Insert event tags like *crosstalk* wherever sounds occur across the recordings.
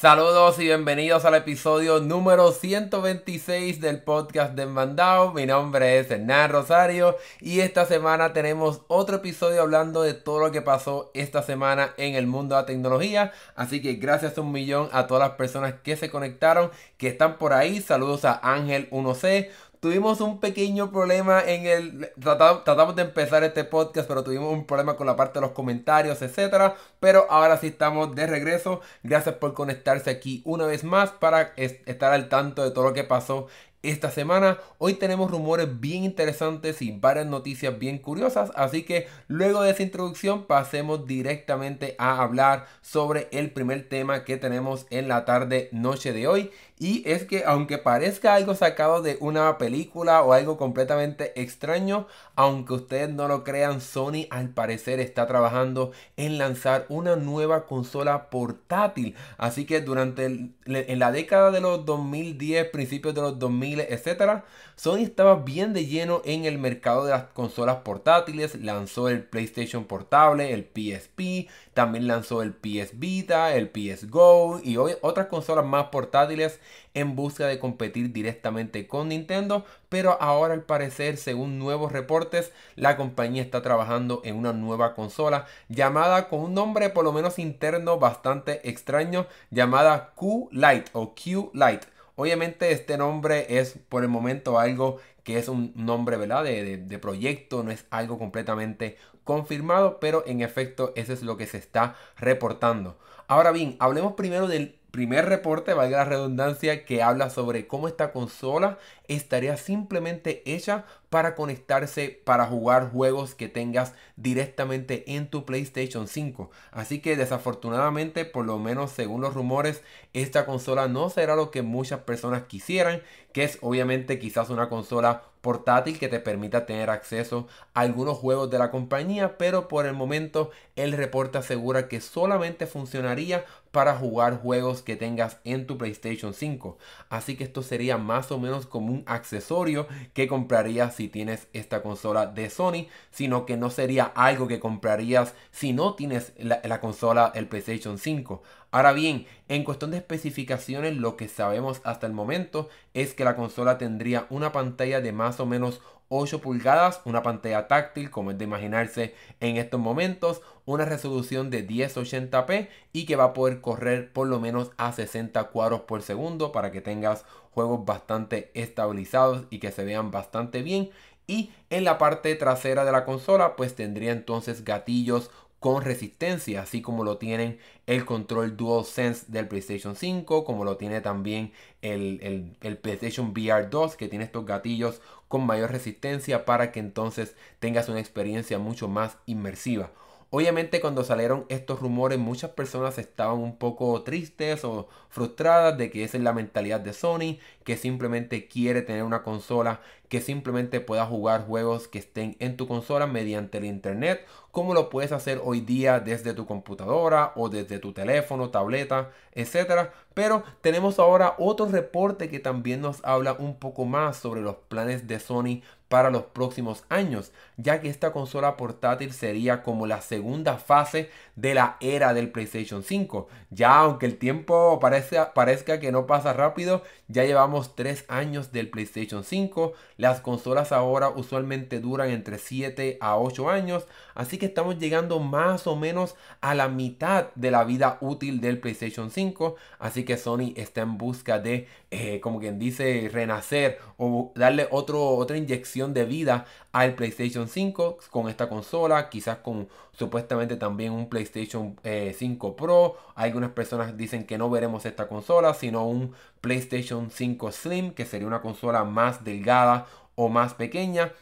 Saludos y bienvenidos al episodio número 126 del podcast de Mandao. Mi nombre es Hernán Rosario y esta semana tenemos otro episodio hablando de todo lo que pasó esta semana en el mundo de la tecnología. Así que gracias un millón a todas las personas que se conectaron, que están por ahí. Saludos a Ángel 1C. Tuvimos un pequeño problema en el... Tratamos, de empezar este podcast, pero tuvimos un problema con la parte de los comentarios, etc. Pero ahora sí estamos de regreso. Gracias por conectarse aquí una vez más para estar al tanto de todo lo que pasó esta semana. Hoy tenemos rumores bien interesantes y varias noticias bien curiosas, así que luego de esa introducción pasemos directamente a hablar sobre el primer tema que tenemos en la tarde noche de hoy y es que aunque parezca algo sacado de una película o algo completamente extraño, aunque ustedes no lo crean, Sony al parecer está trabajando en lanzar una nueva consola portátil. Así que durante en la década de los 2010, principios de los 2000, etc., Sony estaba bien de lleno en el mercado de las consolas portátiles. Lanzó el PlayStation portable, el PSP, también lanzó el PS Vita, el PS Go y otras consolas más portátiles en busca de competir directamente con Nintendo, pero ahora al parecer, según nuevos reportes, la compañía está trabajando en una nueva consola llamada con un nombre por lo menos interno bastante extraño, llamada Q-Lite o Q-Lite. Obviamente este nombre es por el momento algo que es un nombre ¿verdad? De, de, proyecto, no es algo completamente confirmado, pero en efecto eso es lo que se está reportando. Ahora bien, hablemos primero del primer reporte, valga la redundancia, que habla sobre cómo esta consola estaría simplemente hecha para conectarse para jugar juegos que tengas directamente en tu PlayStation 5. Así que desafortunadamente, por lo menos según los rumores, esta consola no será lo que muchas personas quisieran, que es obviamente quizás una consola portátil que te permita tener acceso a algunos juegos de la compañía, pero por el momento el reporte asegura que solamente funcionaría para jugar juegos que tengas en tu PlayStation 5. Así que esto sería más o menos como un accesorio que comprarías si tienes esta consola de Sony, sino que no sería algo que comprarías si no tienes la, la consola, el PlayStation 5. Ahora bien, en cuestión de especificaciones, lo que sabemos hasta el momento es que la consola tendría una pantalla de más o menos 8 pulgadas, una pantalla táctil como es de imaginarse en estos momentos, una resolución de 1080p y que va a poder correr por lo menos a 60 cuadros por segundo para que tengas juegos bastante estabilizados y que se vean bastante bien. Y en la parte trasera de la consola pues tendría entonces gatillos con resistencia, así como lo tienen el control DualSense del PlayStation 5, como lo tiene también el, el, PlayStation VR 2, que tiene estos gatillos con mayor resistencia para que entonces tengas una experiencia mucho más inmersiva. Obviamente cuando salieron estos rumores muchas personas estaban un poco tristes o frustradas de que esa es la mentalidad de Sony, que simplemente quiere tener una consola que simplemente pueda jugar juegos que estén en tu consola mediante el internet, como lo puedes hacer hoy día desde tu computadora o desde tu teléfono, tableta, etc. Pero tenemos ahora otro reporte que también nos habla un poco más sobre los planes de Sony para los próximos años, ya que esta consola portátil sería como la segunda fase de la era del PlayStation 5. Ya aunque el tiempo parezca, parezca que no pasa rápido, ya llevamos 3 años del PlayStation 5. Las consolas ahora usualmente duran entre 7 a 8 años, así que estamos llegando más o menos a la mitad de la vida útil del PlayStation 5. Así que Sony está en busca de, eh, como quien dice, renacer o darle otra inyección de vida al PlayStation 5 con esta consola, quizás con supuestamente también un PlayStation 5 eh, Pro. Algunas personas dicen que no veremos esta consola, sino un PlayStation 5 Slim, que sería una consola más delgada o más pequeña.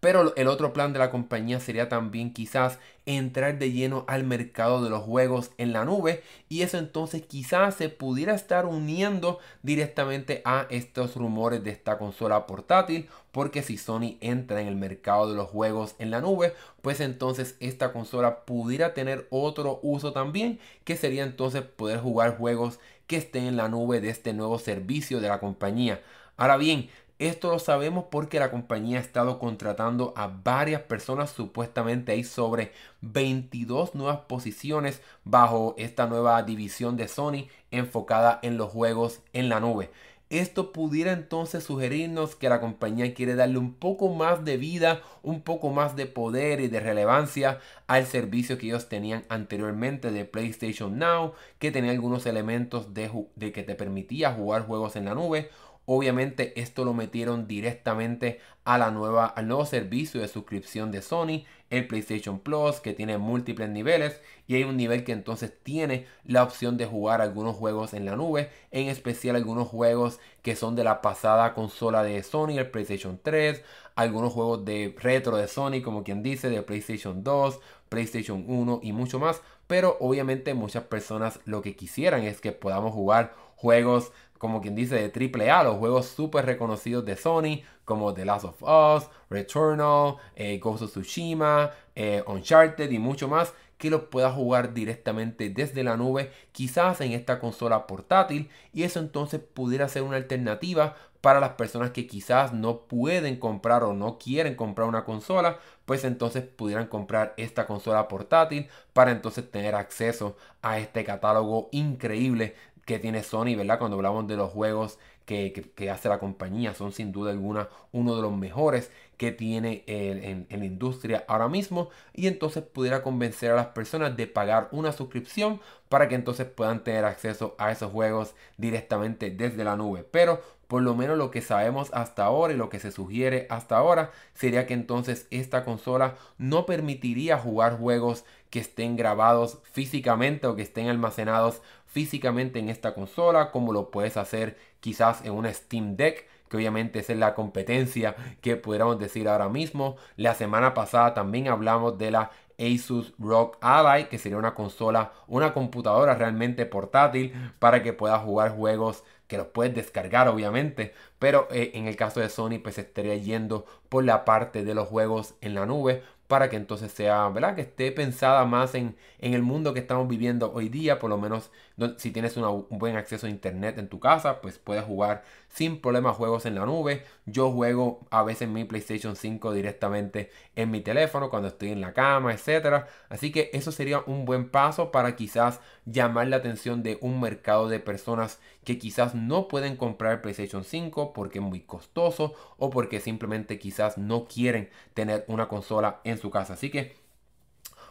Pero el otro plan de la compañía sería también quizás entrar de lleno al mercado de los juegos en la nube y eso entonces quizás se pudiera estar uniendo directamente a estos rumores de esta consola portátil porque si Sony entra en el mercado de los juegos en la nube pues entonces esta consola pudiera tener otro uso también que sería entonces poder jugar juegos que estén en la nube de este nuevo servicio de la compañía. Ahora bien Esto lo sabemos porque la compañía ha estado contratando a varias personas, supuestamente hay sobre 22 nuevas posiciones bajo esta nueva división de Sony enfocada en los juegos en la nube. Esto pudiera entonces sugerirnos que la compañía quiere darle un poco más de vida, un poco más de poder y de relevancia al servicio que ellos tenían anteriormente de PlayStation Now, que tenía algunos elementos de, de que te permitía jugar juegos en la nube Obviamente esto lo metieron directamente a la nueva, al nuevo servicio de suscripción de Sony, el PlayStation Plus, que tiene múltiples niveles y hay un nivel que entonces tiene la opción de jugar algunos juegos en la nube, en especial algunos juegos que son de la pasada consola de Sony, el PlayStation 3, algunos juegos de retro de Sony, como quien dice, de PlayStation 2, PlayStation 1 y mucho más. Pero obviamente muchas personas lo que quisieran es que podamos jugar juegos como quien dice, de AAA, los juegos súper reconocidos de Sony, como The Last of Us, Returnal, eh, Ghost of Tsushima, eh, Uncharted y mucho más, que los pueda jugar directamente desde la nube, quizás en esta consola portátil, y eso entonces pudiera ser una alternativa para las personas que quizás no pueden comprar o no quieren comprar una consola, pues entonces pudieran comprar esta consola portátil para entonces tener acceso a este catálogo increíble que tiene Sony, ¿verdad? Cuando hablamos de los juegos que, hace la compañía, son sin duda alguna uno de los mejores que tiene en, en, la industria ahora mismo. Y entonces pudiera convencer a las personas de pagar una suscripción para que entonces puedan tener acceso a esos juegos directamente desde la nube. Pero por lo menos lo que sabemos hasta ahora y lo que se sugiere hasta ahora sería que entonces esta consola no permitiría jugar juegos que estén grabados físicamente o que estén almacenados físicamente en esta consola, como lo puedes hacer quizás en una Steam Deck que obviamente es la competencia que pudiéramos decir ahora mismo. La semana pasada también hablamos de la Asus ROG Ally, que sería una consola, una computadora realmente portátil para que puedas jugar juegos que los puedes descargar obviamente, pero eh, en el caso de Sony pues estaría yendo por la parte de los juegos en la nube para que entonces sea, ¿verdad? Que esté pensada más en, en el mundo que estamos viviendo hoy día, por lo menos si tienes un buen acceso a internet en tu casa, pues puedes jugar sin problema juegos en la nube. Yo juego a veces mi PlayStation 5 directamente en mi teléfono cuando estoy en la cama, etc. Así que eso sería un buen paso para quizás llamar la atención de un mercado de personas que quizás no pueden comprar PlayStation 5 porque es muy costoso o porque simplemente quizás no quieren tener una consola en su casa. Así que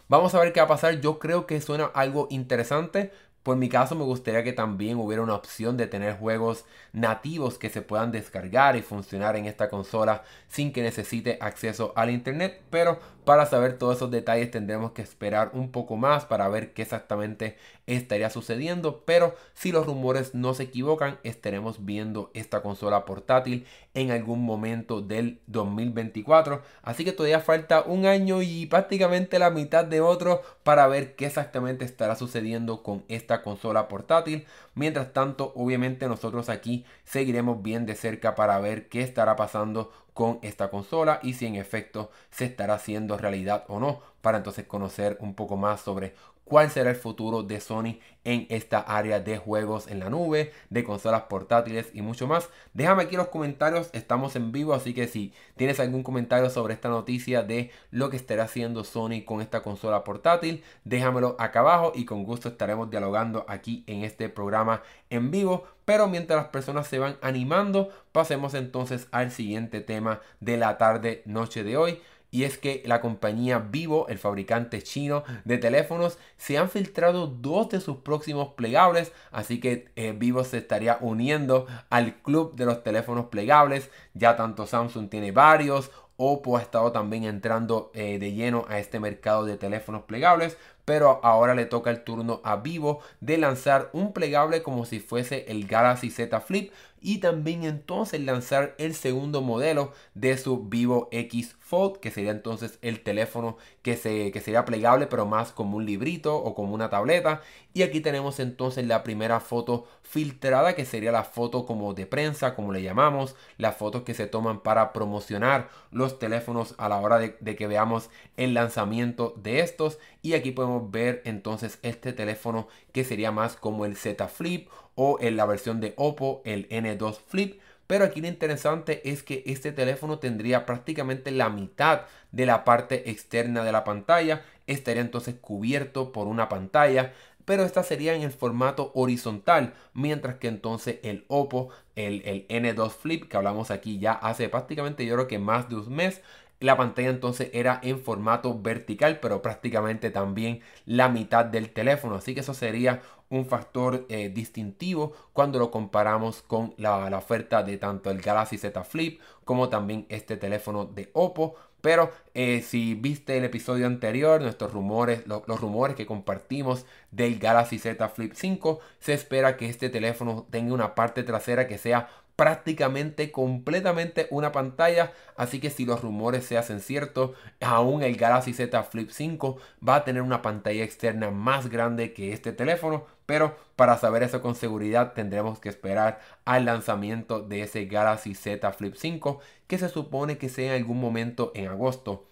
Vamos a ver qué va a pasar. Yo creo que suena algo interesante. Por mi caso me gustaría que también hubiera una opción de tener juegos nativos que se puedan descargar y funcionar en esta consola sin que necesite acceso al internet. Pero para saber todos esos detalles tendremos que esperar un poco más para ver qué exactamente estaría sucediendo. Pero si los rumores no se equivocan, estaremos viendo esta consola portátil en algún momento del 2024. Así que todavía falta un año y prácticamente la mitad de otro para ver qué exactamente estará sucediendo con esta consola portátil. Mientras tanto, obviamente nosotros aquí seguiremos bien de cerca para ver qué estará pasando con esta consola y si en efecto se estará haciendo realidad o no para entonces conocer un poco más sobre cuál será el futuro de Sony en esta área de juegos en la nube, de consolas portátiles y mucho más. Déjame aquí los comentarios, estamos en vivo, así que si tienes algún comentario sobre esta noticia de lo que estará haciendo Sony con esta consola portátil, déjamelo acá abajo y con gusto estaremos dialogando aquí en este programa en vivo. Pero mientras las personas se van animando, pasemos entonces al siguiente tema de la tarde noche de hoy y es que la compañía Vivo, el fabricante chino de teléfonos, se han filtrado dos de sus próximos plegables, así que eh, Vivo se estaría uniendo al club de los teléfonos plegables, ya tanto Samsung tiene varios, Oppo ha estado también entrando eh, de lleno a este mercado de teléfonos plegables, pero ahora le toca el turno a Vivo de lanzar un plegable como si fuese el Galaxy Z Flip y también entonces lanzar el segundo modelo de su Vivo X Fold, que sería entonces el teléfono que, se, que sería plegable pero más como un librito o como una tableta. Y aquí tenemos entonces la primera foto filtrada que sería la foto como de prensa, como le llamamos, las fotos que se toman para promocionar los teléfonos a la hora de, de que veamos el lanzamiento de estos. Y aquí podemos ver entonces este teléfono que sería más como el Z Flip o en la versión de Oppo, el N2 Flip. Pero aquí lo interesante es que este teléfono tendría prácticamente la mitad de la parte externa de la pantalla. Estaría entonces cubierto por una pantalla pero esta sería en el formato horizontal, mientras que entonces el Oppo, el, el, N2 Flip, que hablamos aquí ya hace prácticamente yo creo que más de un mes, la pantalla entonces era en formato vertical, pero prácticamente también la mitad del teléfono. Así que eso sería un factor eh, distintivo cuando lo comparamos con la, oferta de tanto el Galaxy Z Flip como también este teléfono de Oppo. Pero eh, si viste el episodio anterior, nuestros rumores, los rumores que compartimos del Galaxy Z Flip 5, se espera que este teléfono tenga una parte trasera que sea prácticamente completamente una pantalla. Así que si los rumores se hacen ciertos, aún el Galaxy Z Flip 5 va a tener una pantalla externa más grande que este teléfono. Pero para saber eso con seguridad tendremos que esperar al lanzamiento de ese Galaxy Z Flip 5 que se supone que sea en algún momento en agosto.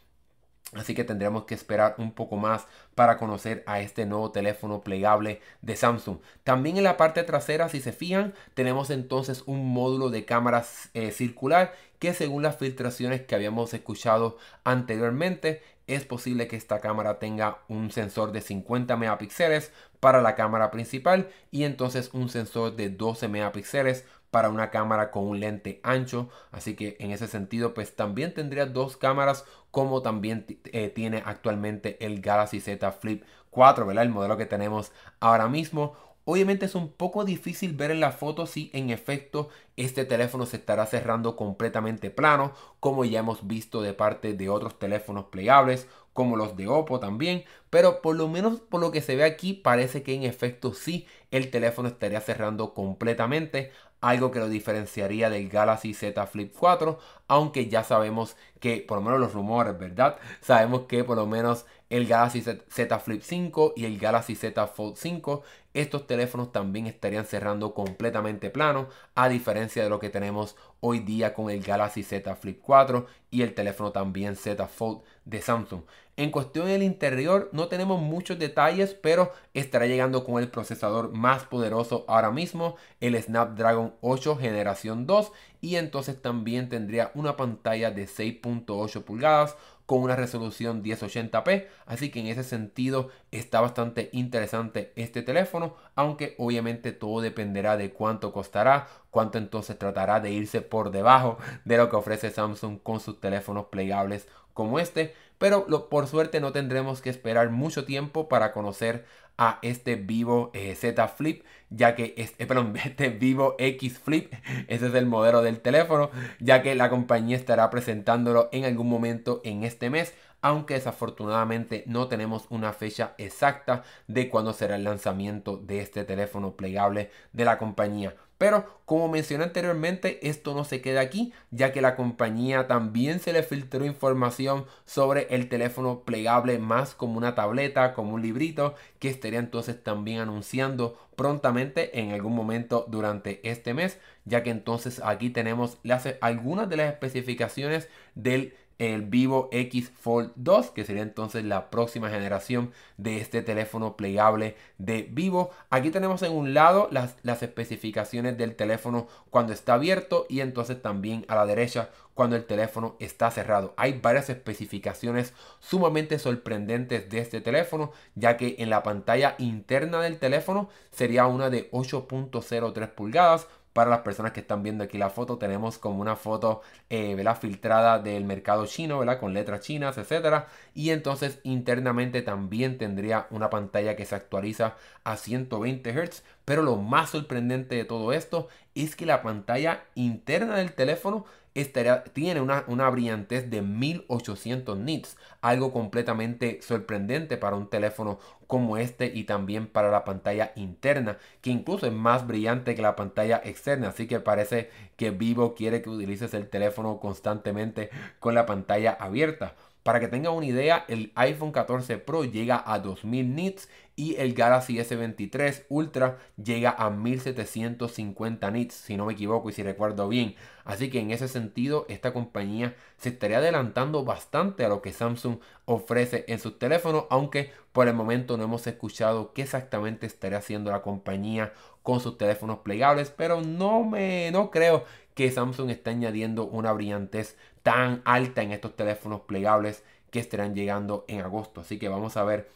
Así que tendremos que esperar un poco más para conocer a este nuevo teléfono plegable de Samsung. También en la parte trasera, si se fijan, tenemos entonces un módulo de cámara eh, circular que según las filtraciones que habíamos escuchado anteriormente, es posible que esta cámara tenga un sensor de 50 megapíxeles para la cámara principal y entonces un sensor de 12 megapíxeles para una cámara con un lente ancho. Así que en ese sentido, pues también tendría dos cámaras como también eh, tiene actualmente el Galaxy Z Flip 4, ¿verdad? El modelo que tenemos ahora mismo. Obviamente es un poco difícil ver en la foto si en efecto este teléfono se estará cerrando completamente plano, como ya hemos visto de parte de otros teléfonos plegables, como los de Oppo también, pero por lo menos por lo que se ve aquí parece que en efecto sí el teléfono estaría cerrando completamente, algo que lo diferenciaría del Galaxy Z Flip 4, aunque ya sabemos que, por lo menos los rumores, ¿verdad? Sabemos que por lo menos el Galaxy Z Flip 5 y el Galaxy Z Fold 5, estos teléfonos también estarían cerrando completamente plano, a diferencia de lo que tenemos hoy día con el Galaxy Z Flip 4 y el teléfono también Z Fold de Samsung. En cuestión del interior no tenemos muchos detalles, pero estará llegando con el procesador más poderoso ahora mismo, el Snapdragon 8 generación 2 y entonces también tendría una pantalla de 6.8 pulgadas con una resolución 1080p, así que en ese sentido está bastante interesante este teléfono, aunque obviamente todo dependerá de cuánto costará, cuánto entonces tratará de irse por debajo de lo que ofrece Samsung con sus teléfonos plegables como este, pero por suerte no tendremos que esperar mucho tiempo para conocer a este Vivo eh, Z Flip, ya que eh, *laughs* este Vivo X Flip, *laughs* ese es el modelo del teléfono, ya que la compañía estará presentándolo en algún momento en este mes, aunque desafortunadamente no tenemos una fecha exacta de cuándo será el lanzamiento de este teléfono plegable de la compañía. Pero como mencioné anteriormente, esto no se queda aquí, ya que la compañía también se le filtró información sobre el teléfono plegable más como una tableta, como un librito, que estaría entonces también anunciando prontamente en algún momento durante este mes, ya que entonces aquí tenemos algunas de las especificaciones del el Vivo X Fold 2, que sería entonces la próxima generación de este teléfono plegable de Vivo. Aquí tenemos en un lado las, las especificaciones del teléfono cuando está abierto y entonces también a la derecha cuando el teléfono está cerrado. Hay varias especificaciones sumamente sorprendentes de este teléfono, ya que en la pantalla interna del teléfono sería una de 8.03 pulgadas, para las personas que están viendo aquí la foto, tenemos como una foto eh, filtrada del mercado chino, con letras chinas, etcétera. Y entonces internamente también tendría una pantalla que se actualiza a 120 Hz. Pero lo más sorprendente de todo esto es que la pantalla interna del teléfono tiene una, brillantez de 1800 nits, algo completamente sorprendente para un teléfono como este y también para la pantalla interna, que incluso es más brillante que la pantalla externa, así que parece que Vivo quiere que utilices el teléfono constantemente con la pantalla abierta. Para que tengan una idea, el iPhone 14 Pro llega a 2000 nits y el Galaxy S23 Ultra llega a 1750 nits, si no me equivoco y si recuerdo bien. Así que en ese sentido, esta compañía se estaría adelantando bastante a lo que Samsung ofrece en sus teléfonos, aunque por el momento no hemos escuchado qué exactamente estaría haciendo la compañía con sus teléfonos plegables, pero no me no creo que Samsung está añadiendo una brillantez tan alta en estos teléfonos plegables que estarán llegando en agosto. Así que vamos a ver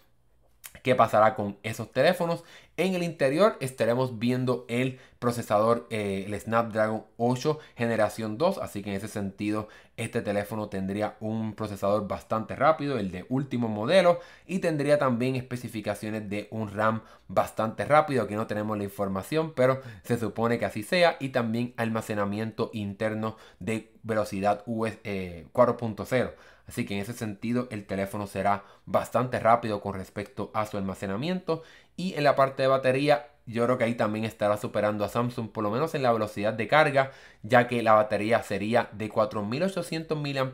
qué pasará con esos teléfonos. En el interior estaremos viendo el procesador, eh, el Snapdragon 8 generación 2, así que en ese sentido este teléfono tendría un procesador bastante rápido, el de último modelo, y tendría también especificaciones de un RAM bastante rápido. Aquí no tenemos la información, pero se supone que así sea, y también almacenamiento interno de velocidad US 4.0. Así que en ese sentido el teléfono será bastante rápido con respecto a su almacenamiento. Y en la parte de batería, yo creo que ahí también estará superando a Samsung, por lo menos en la velocidad de carga, ya que la batería sería de 4800 mAh,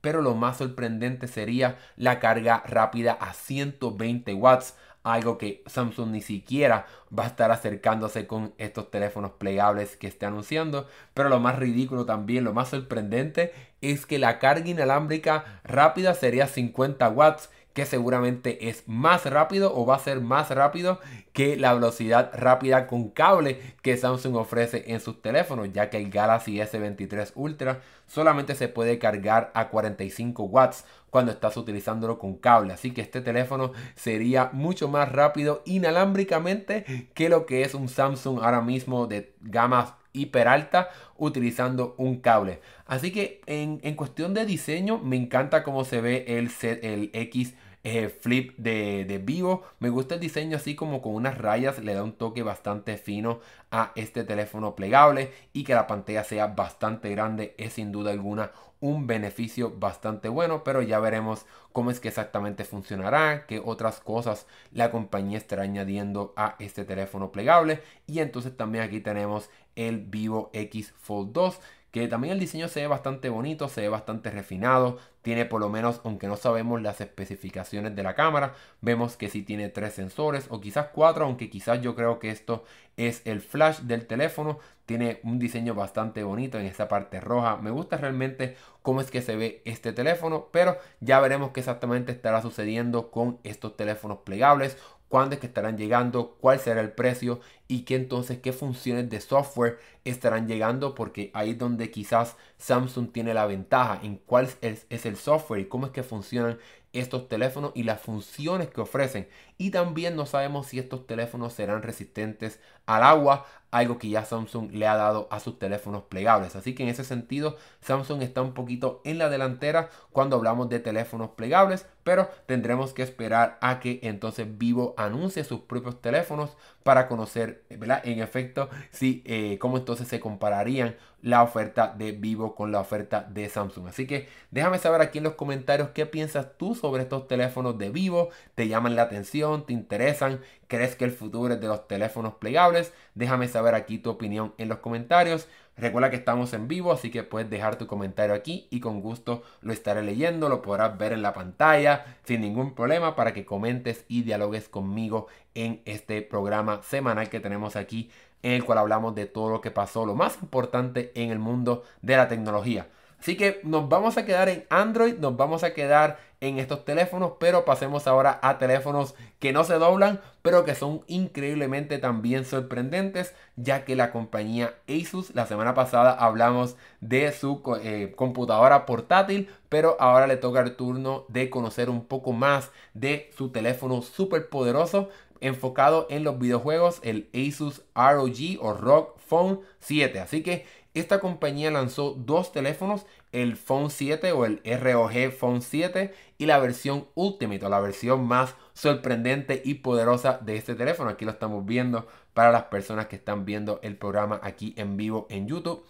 pero lo más sorprendente sería la carga rápida a 120 watts algo que Samsung ni siquiera va a estar acercándose con estos teléfonos plegables que está anunciando. Pero lo más ridículo también, lo más sorprendente es que la carga inalámbrica rápida sería 50 watts que seguramente es más rápido o va a ser más rápido que la velocidad rápida con cable que Samsung ofrece en sus teléfonos, ya que el Galaxy S23 Ultra solamente se puede cargar a 45 watts cuando estás utilizándolo con cable. Así que este teléfono sería mucho más rápido inalámbricamente que lo que es un Samsung ahora mismo de gama hiper alta utilizando un cable. Así que en, cuestión de diseño me encanta cómo se ve el, el X eh, flip de, de, vivo. Me gusta el diseño así como con unas rayas. Le da un toque bastante fino a este teléfono plegable. Y que la pantalla sea bastante grande es sin duda alguna un beneficio bastante bueno. Pero ya veremos cómo es que exactamente funcionará. Qué otras cosas la compañía estará añadiendo a este teléfono plegable. Y entonces también aquí tenemos el Vivo X Fold 2 que también el diseño se ve bastante bonito, se ve bastante refinado, tiene por lo menos, aunque no sabemos las especificaciones de la cámara, vemos que sí tiene tres sensores o quizás cuatro, aunque quizás yo creo que esto es el flash del teléfono, tiene un diseño bastante bonito en esta parte roja, me gusta realmente cómo es que se ve este teléfono, pero ya veremos qué exactamente estará sucediendo con estos teléfonos plegables, cuándo es que estarán llegando, cuál será el precio y qué entonces qué funciones de software estarán llegando porque ahí es donde quizás Samsung tiene la ventaja en cuál es, es el software y cómo es que funcionan estos teléfonos y las funciones que ofrecen. Y también no sabemos si estos teléfonos serán resistentes al agua, algo que ya Samsung le ha dado a sus teléfonos plegables. Así que en ese sentido, Samsung está un poquito en la delantera cuando hablamos de teléfonos plegables, pero tendremos que esperar a que entonces Vivo anuncie sus propios teléfonos para conocer. En efecto, si, eh, cómo entonces se compararían la oferta de Vivo con la oferta de Samsung. Así que déjame saber aquí en los comentarios qué piensas tú sobre estos teléfonos de Vivo. ¿Te llaman la atención? ¿Te interesan? ¿Crees que el futuro es de los teléfonos plegables? Déjame saber aquí tu opinión en los comentarios. Recuerda que estamos en vivo, así que puedes dejar tu comentario aquí y con gusto lo estaré leyendo, lo podrás ver en la pantalla sin ningún problema para que comentes y dialogues conmigo en este programa semanal que tenemos aquí en el cual hablamos de todo lo que pasó, lo más importante en el mundo de la tecnología. Así que nos vamos a quedar en Android, nos vamos a quedar en estos teléfonos, pero pasemos ahora a teléfonos que no se doblan, pero que son increíblemente también sorprendentes, ya que la compañía Asus, la semana pasada hablamos de su eh, computadora portátil, pero ahora le toca el turno de conocer un poco más de su teléfono súper poderoso enfocado en los videojuegos, el Asus ROG o ROG Phone 7. Así que esta compañía lanzó dos teléfonos, el Phone 7 o el ROG Phone 7 y la versión Ultimate o la versión más sorprendente y poderosa de este teléfono. Aquí lo estamos viendo para las personas que están viendo el programa aquí en vivo en YouTube.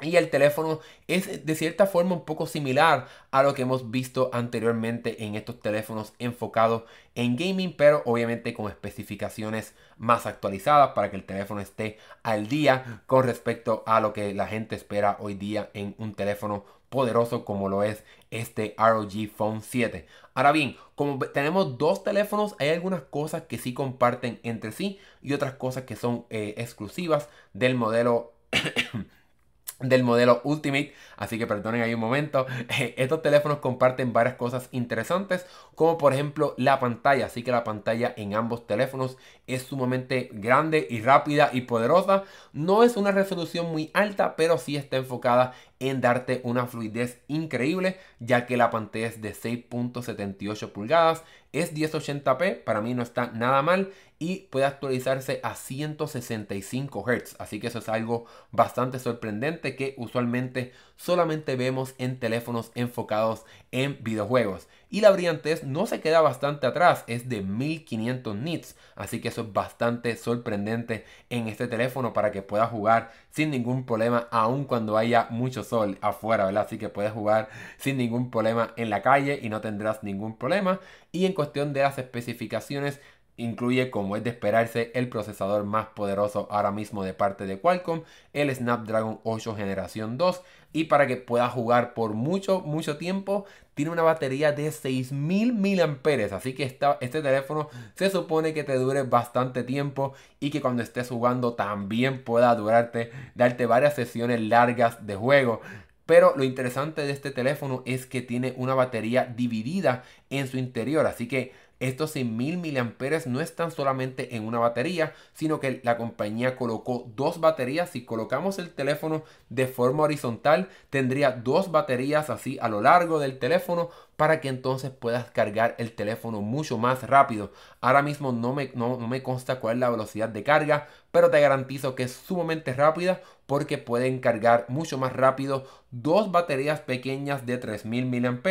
Y el teléfono es de cierta forma un poco similar a lo que hemos visto anteriormente en estos teléfonos enfocados en gaming, pero obviamente con especificaciones más actualizadas para que el teléfono esté al día con respecto a lo que la gente espera hoy día en un teléfono poderoso como lo es este ROG Phone 7. Ahora bien, como tenemos dos teléfonos, hay algunas cosas que sí comparten entre sí y otras cosas que son eh, exclusivas del modelo del modelo Ultimate, así que perdonen ahí un momento. *laughs* Estos teléfonos comparten varias cosas interesantes, como por ejemplo la pantalla, así que la pantalla en ambos teléfonos es sumamente grande y rápida y poderosa. No es una resolución muy alta, pero sí está enfocada en darte una fluidez increíble, ya que la pantalla es de 6.78 pulgadas, es 1080p, para mí no está nada mal y puede actualizarse a 165 Hz, así que eso es algo bastante sorprendente que usualmente solamente vemos en teléfonos enfocados en videojuegos. Y la brillantez no se queda bastante atrás, es de 1500 nits, así que eso es bastante sorprendente en este teléfono para que pueda jugar sin ningún problema, aun cuando haya mucho sol afuera, ¿verdad? Así que puedes jugar sin ningún problema en la calle y no tendrás ningún problema. Y en cuestión de las especificaciones, incluye, como es de esperarse, el procesador más poderoso ahora mismo de parte de Qualcomm, el Snapdragon 8 generación 2. Y para que pueda jugar por mucho, mucho tiempo, tiene una batería de 6000 mAh. Así que este teléfono se supone que te dure bastante tiempo y que cuando estés jugando también pueda durarte, darte varias sesiones largas de juego. Pero lo interesante de este teléfono es que tiene una batería dividida en su interior. Así que estos 100.000 mAh no están solamente en una batería, sino que la compañía colocó dos baterías. Si colocamos el teléfono de forma horizontal, tendría dos baterías así a lo largo del teléfono para que entonces puedas cargar el teléfono mucho más rápido. Ahora mismo no me, no, me consta cuál es la velocidad de carga, pero te garantizo que es sumamente rápida porque pueden cargar mucho más rápido dos baterías pequeñas de 3000 mAh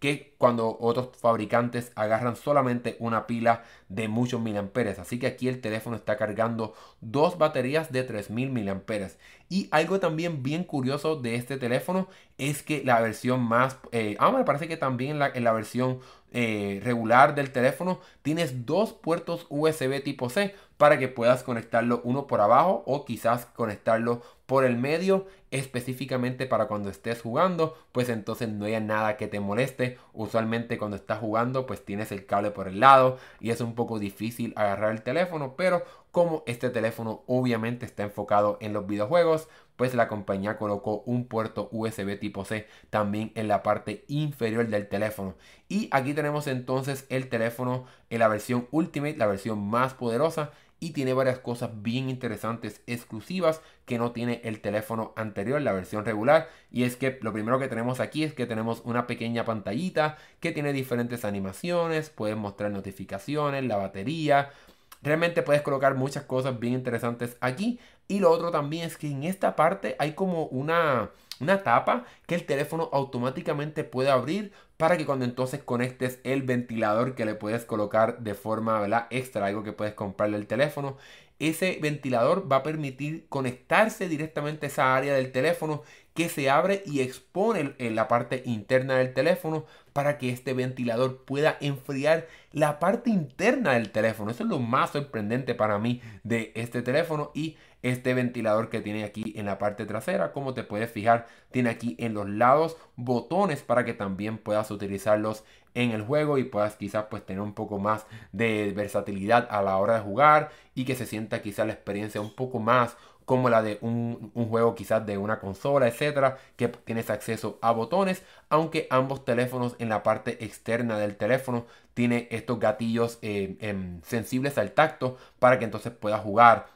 que cuando otros fabricantes agarran solamente una pila de muchos miliamperes. Así que aquí el teléfono está cargando dos baterías de 3000 miliamperes. Y algo también bien curioso de este teléfono es que la versión más... Eh, ah, me parece que también en la, versión eh, regular del teléfono tienes dos puertos USB tipo C para que puedas conectarlo uno por abajo o quizás conectarlo por el medio específicamente para cuando estés jugando pues entonces no haya nada que te moleste. Usualmente cuando estás jugando pues tienes el cable por el lado y es un poco difícil agarrar el teléfono pero como este teléfono obviamente está enfocado en los videojuegos pues la compañía colocó un puerto USB tipo C también en la parte inferior del teléfono. Y aquí tenemos entonces el teléfono en la versión Ultimate, la versión más poderosa y tiene varias cosas bien interesantes exclusivas que no tiene el teléfono anterior, la versión regular. Y es que lo primero que tenemos aquí es que tenemos una pequeña pantallita que tiene diferentes animaciones, puedes mostrar notificaciones, la batería. Realmente puedes colocar muchas cosas bien interesantes aquí. Y lo otro también es que en esta parte hay como una, una tapa que el teléfono automáticamente puede abrir para que cuando entonces conectes el ventilador que le puedes colocar de forma ¿verdad? extra, algo que puedes comprarle el teléfono, ese ventilador va a permitir conectarse directamente a esa área del teléfono que se abre y expone en la parte interna del teléfono para que este ventilador pueda enfriar la parte interna del teléfono. Eso es lo más sorprendente para mí de este teléfono y este ventilador que tiene aquí en la parte trasera. Como te puedes fijar, tiene aquí en los lados botones para que también puedas utilizarlos en el juego y puedas quizás pues tener un poco más de versatilidad a la hora de jugar y que se sienta quizás la experiencia un poco más como la de un, juego quizás de una consola, etcétera, que tienes acceso a botones, aunque ambos teléfonos en la parte externa del teléfono tiene estos gatillos eh, em, sensibles al tacto para que entonces puedas jugar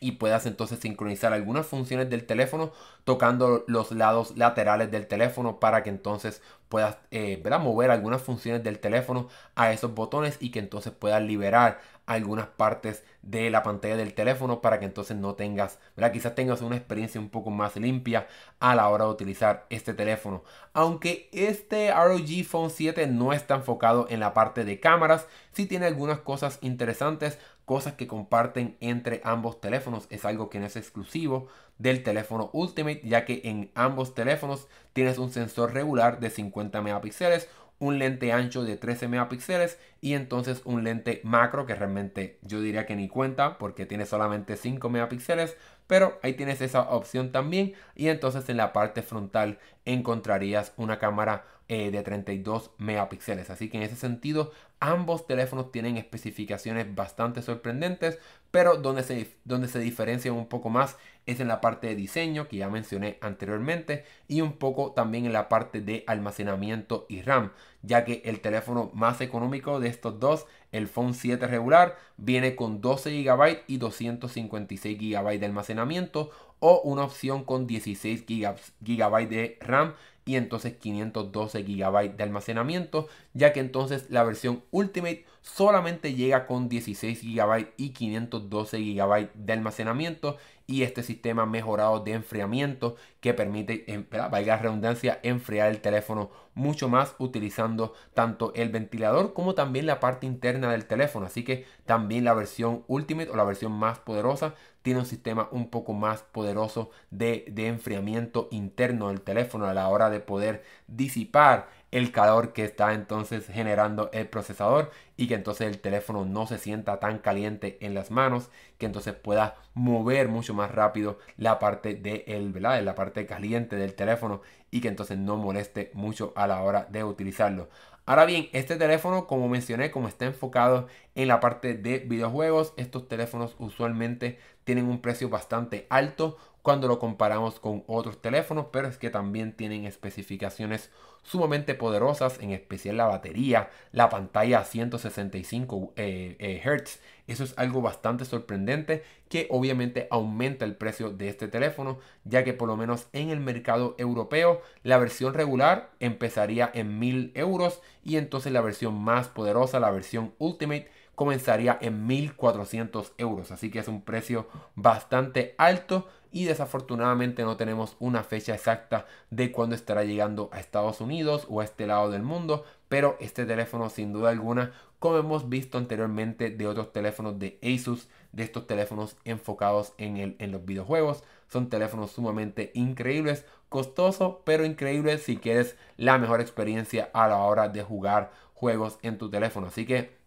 y puedas entonces sincronizar algunas funciones del teléfono tocando los lados laterales del teléfono para que entonces puedas eh, mover algunas funciones del teléfono a esos botones y que entonces puedas liberar algunas partes de la pantalla del teléfono para que entonces no tengas, ¿verdad? quizás tengas una experiencia un poco más limpia a la hora de utilizar este teléfono. Aunque este ROG Phone 7 no está enfocado en la parte de cámaras, sí tiene algunas cosas interesantes cosas que comparten entre ambos teléfonos. Es algo que no es exclusivo del teléfono Ultimate, ya que en ambos teléfonos tienes un sensor regular de 50 megapíxeles, un lente ancho de 13 megapíxeles y entonces un lente macro que realmente yo diría que ni cuenta porque tiene solamente 5 megapíxeles pero ahí tienes esa opción también y entonces en la parte frontal encontrarías una cámara eh, de 32 megapíxeles. Así que en ese sentido, ambos teléfonos tienen especificaciones bastante sorprendentes, pero donde se, donde se diferencian un poco más es en la parte de diseño que ya mencioné anteriormente y un poco también en la parte de almacenamiento y RAM, ya que el teléfono más económico de estos dos, el Phone 7 regular, viene con 12 GB y 256 GB de almacenamiento o una opción con 16 GB de RAM y entonces 512 GB de almacenamiento, ya que entonces la versión Ultimate solamente llega con 16 GB y 512 GB de almacenamiento y este sistema mejorado de enfriamiento que permite, valga la redundancia, enfriar el teléfono mucho más utilizando tanto el ventilador como también la parte interna del teléfono. Así que también la versión Ultimate o la versión más poderosa tiene un sistema un poco más poderoso de, de enfriamiento interno del teléfono a la hora de poder disipar el calor que está entonces generando el procesador y que entonces el teléfono no se sienta tan caliente en las manos, que entonces pueda mover mucho más rápido la parte de el, ¿verdad? la parte caliente del teléfono y que entonces no moleste mucho a la hora de utilizarlo. Ahora bien, este teléfono, como mencioné, como está enfocado en la parte de videojuegos, estos teléfonos usualmente tienen un precio bastante alto cuando lo comparamos con otros teléfonos, pero es que también tienen especificaciones sumamente poderosas, en especial la batería, la pantalla a 165 eh, eh, Hz. Eso es algo bastante sorprendente que obviamente aumenta el precio de este teléfono, ya que por lo menos en el mercado europeo la versión regular empezaría en 1000 euros y entonces la versión más poderosa, la versión Ultimate, comenzaría en 1400 euros. Así que es un precio bastante alto y desafortunadamente no tenemos una fecha exacta de cuándo estará llegando a Estados Unidos o a este lado del mundo, pero este teléfono sin duda alguna, como hemos visto anteriormente de otros teléfonos de Asus, de estos teléfonos enfocados en, el, en los videojuegos, son teléfonos sumamente increíbles, costosos, pero increíbles si quieres la mejor experiencia a la hora de jugar juegos en tu teléfono. Así que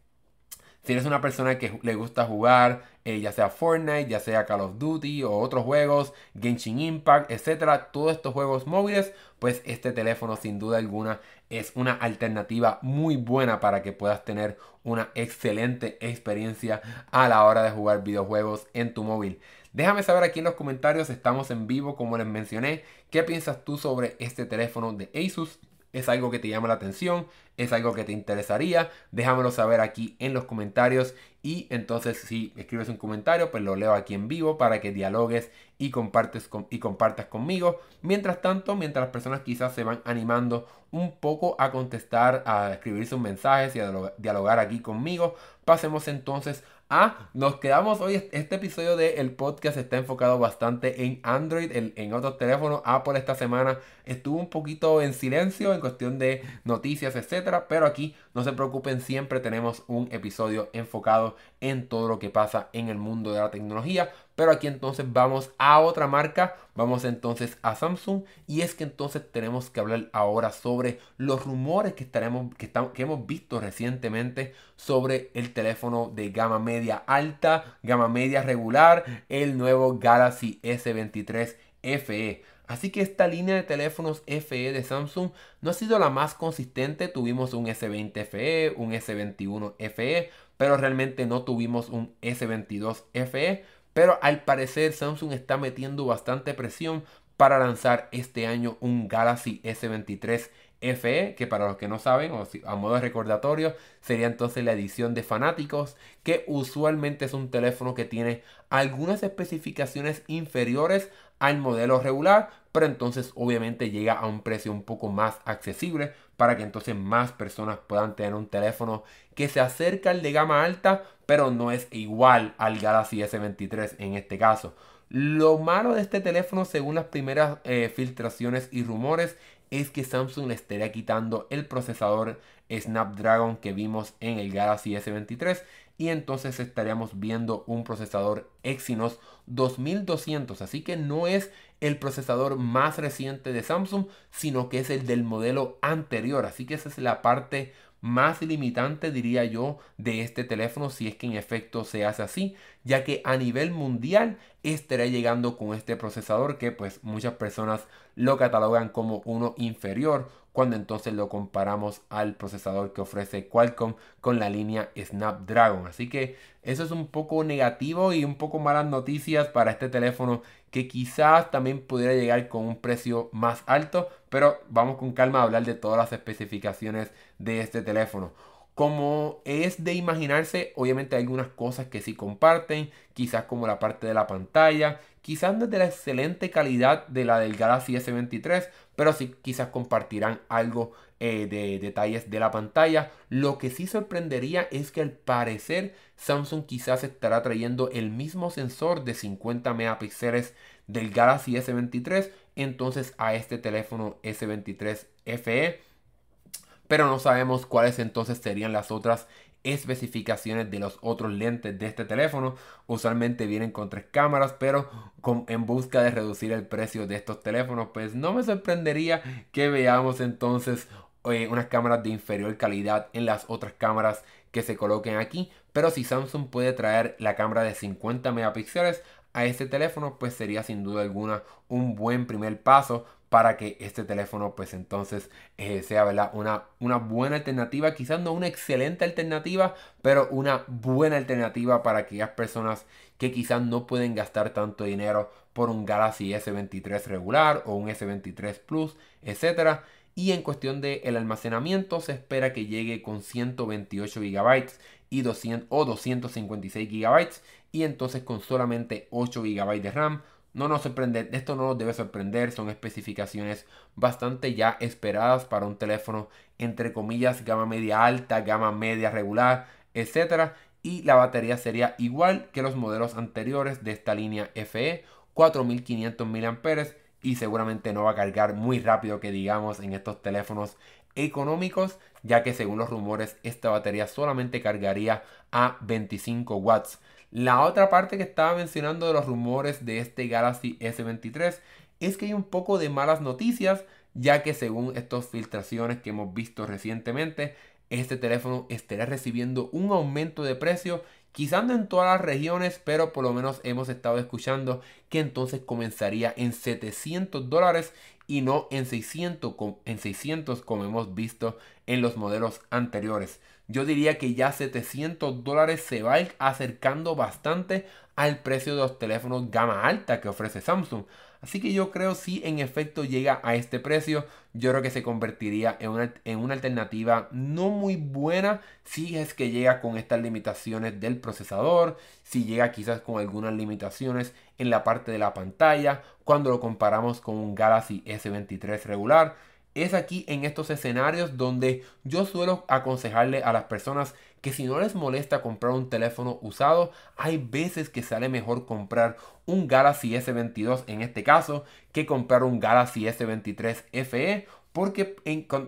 si eres una persona que le gusta jugar, eh, ya sea Fortnite, ya sea Call of Duty o otros juegos, Genshin Impact, etcétera, todos estos juegos móviles, pues este teléfono sin duda alguna es una alternativa muy buena para que puedas tener una excelente experiencia a la hora de jugar videojuegos en tu móvil. Déjame saber aquí en los comentarios, estamos en vivo como les mencioné, qué piensas tú sobre este teléfono de Asus es algo que te llama la atención, es algo que te interesaría, déjamelo saber aquí en los comentarios y entonces si escribes un comentario pues lo leo aquí en vivo para que dialogues y, compartes y compartas conmigo. Mientras tanto, mientras las personas quizás se van animando un poco a contestar, a escribir sus mensajes y a dialogar aquí conmigo, pasemos entonces Ah, nos quedamos hoy. Este episodio del podcast está enfocado bastante en Android, en, en, otros teléfonos. Apple esta semana estuvo un poquito en silencio en cuestión de noticias, etcétera. Pero aquí no se preocupen, siempre tenemos un episodio enfocado en todo lo que pasa en el mundo de la tecnología. Pero aquí entonces vamos a otra marca, vamos entonces a Samsung y es que entonces tenemos que hablar ahora sobre los rumores que, estaremos, que, que hemos visto recientemente sobre el teléfono de gama media alta, gama media regular, el nuevo Galaxy S23 FE. Así que esta línea de teléfonos FE de Samsung no ha sido la más consistente. Tuvimos un S20 FE, un S21 FE, pero realmente no tuvimos un S22 FE. Pero al parecer Samsung está metiendo bastante presión para lanzar este año un Galaxy S23 FE, que para los que no saben, o a modo de recordatorio, sería entonces la edición de fanáticos, que usualmente es un teléfono que tiene algunas especificaciones inferiores al modelo regular, pero entonces obviamente llega a un precio un poco más accesible para que entonces más personas puedan tener un teléfono que se acerca al de gama alta, pero no es igual al Galaxy S23 en este caso. Lo malo de este teléfono, según las primeras eh, filtraciones y rumores, es que Samsung le estaría quitando el procesador Snapdragon que vimos en el Galaxy S23 y entonces estaríamos viendo un procesador Exynos 2200 así que no es el procesador más reciente de Samsung sino que es el del modelo anterior. Así que esa es la parte más limitante, diría yo, de este teléfono si es que en efecto se hace así, ya que a nivel mundial estará llegando con este procesador que pues muchas personas lo catalogan como uno inferior cuando entonces lo comparamos al procesador que ofrece Qualcomm con la línea Snapdragon. Así que eso es un poco negativo y un poco malas noticias para este teléfono que quizás también pudiera llegar con un precio más alto, pero vamos con calma a hablar de todas las especificaciones de este teléfono. Como es de imaginarse, obviamente hay algunas cosas que sí comparten, quizás como la parte de la pantalla, quizás no es de la excelente calidad de la del Galaxy S23, pero sí quizás compartirán algo eh, de detalles de la pantalla. Lo que sí sorprendería es que al parecer Samsung quizás estará trayendo el mismo sensor de 50 megapíxeles del Galaxy S23 entonces a este teléfono S23 FE pero no sabemos cuáles entonces serían las otras especificaciones de los otros lentes de este teléfono. Usualmente vienen con tres cámaras, pero en busca de reducir el precio de estos teléfonos, pues no me sorprendería que veamos entonces eh, unas cámaras de inferior calidad en las otras cámaras que se coloquen aquí. Pero si Samsung puede traer la cámara de 50 megapíxeles a este teléfono, pues sería sin duda alguna un buen primer paso para que este teléfono pues entonces eh, sea. Una, una buena alternativa, quizás no una excelente alternativa, pero una buena alternativa para aquellas personas que quizás no pueden gastar tanto dinero por un Galaxy S23 regular o un S23 Plus, etc. Y en cuestión del el almacenamiento se espera que llegue con 128 GB y 200, o 256 GB y entonces con solamente 8 GB de RAM no nos sorprende, esto no nos debe sorprender, son especificaciones bastante ya esperadas para un teléfono entre comillas gama media alta, gama media regular, etc. Y la batería sería igual que los modelos anteriores de esta línea FE, 4500 mAh y seguramente no va a cargar muy rápido que digamos en estos teléfonos económicos, ya que según los rumores esta batería solamente cargaría a 25 watts. La otra parte que estaba mencionando de los rumores de este Galaxy S23 es que hay un poco de malas noticias, ya que según estas filtraciones que hemos visto recientemente, este teléfono estará recibiendo un aumento de precio, quizás no en todas las regiones, pero por lo menos hemos estado escuchando que entonces comenzaría en 700 dólares y no en 600, en 600 como hemos visto en los modelos anteriores. Yo diría que ya 700 dólares se va acercando bastante al precio de los teléfonos gama alta que ofrece Samsung. Así que yo creo si en efecto llega a este precio, yo creo que se convertiría en una, en una, alternativa no muy buena si es que llega con estas limitaciones del procesador, si llega quizás con algunas limitaciones en la parte de la pantalla, cuando lo comparamos con un Galaxy S23 regular. Es aquí en estos escenarios donde yo suelo aconsejarle a las personas que si no les molesta comprar un teléfono usado, hay veces que sale mejor comprar un Galaxy S22 en este caso que comprar un Galaxy S23 FE porque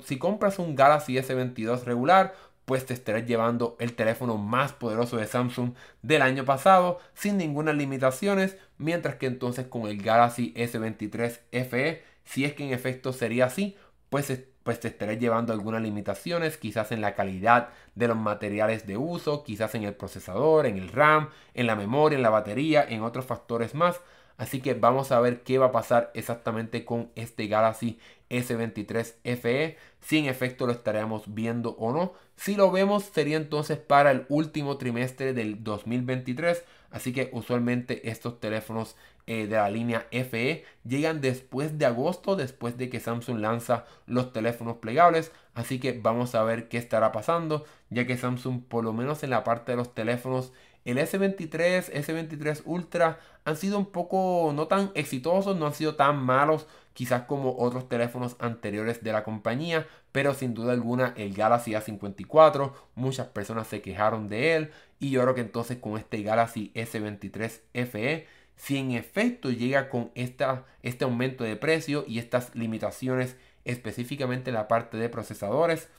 si compras un Galaxy S22 regular pues te estarás llevando el teléfono más poderoso de Samsung del año pasado sin ninguna limitaciones mientras que entonces con el Galaxy S23 FE si es que en efecto sería así pues, pues te estaré llevando algunas limitaciones, quizás en la calidad de los materiales de uso, quizás en el procesador, en el RAM, en la memoria, en la batería, en otros factores más. Así que vamos a ver qué va a pasar exactamente con este Galaxy S23 FE, si en efecto lo estaremos viendo o no. Si lo vemos sería entonces para el último trimestre del 2023, así que usualmente estos teléfonos eh, de la línea FE llegan después de agosto, después de que Samsung lanza los teléfonos plegables. Así que vamos a ver qué estará pasando, ya que Samsung por lo menos en la parte de los teléfonos el S23, S23 Ultra han sido un poco no tan exitosos, no han sido tan malos quizás como otros teléfonos anteriores de la compañía, pero sin duda alguna el Galaxy A54, muchas personas se quejaron de él y yo creo que entonces con este Galaxy S23 FE, si en efecto llega con esta, este aumento de precio y estas limitaciones específicamente en la parte de procesadores,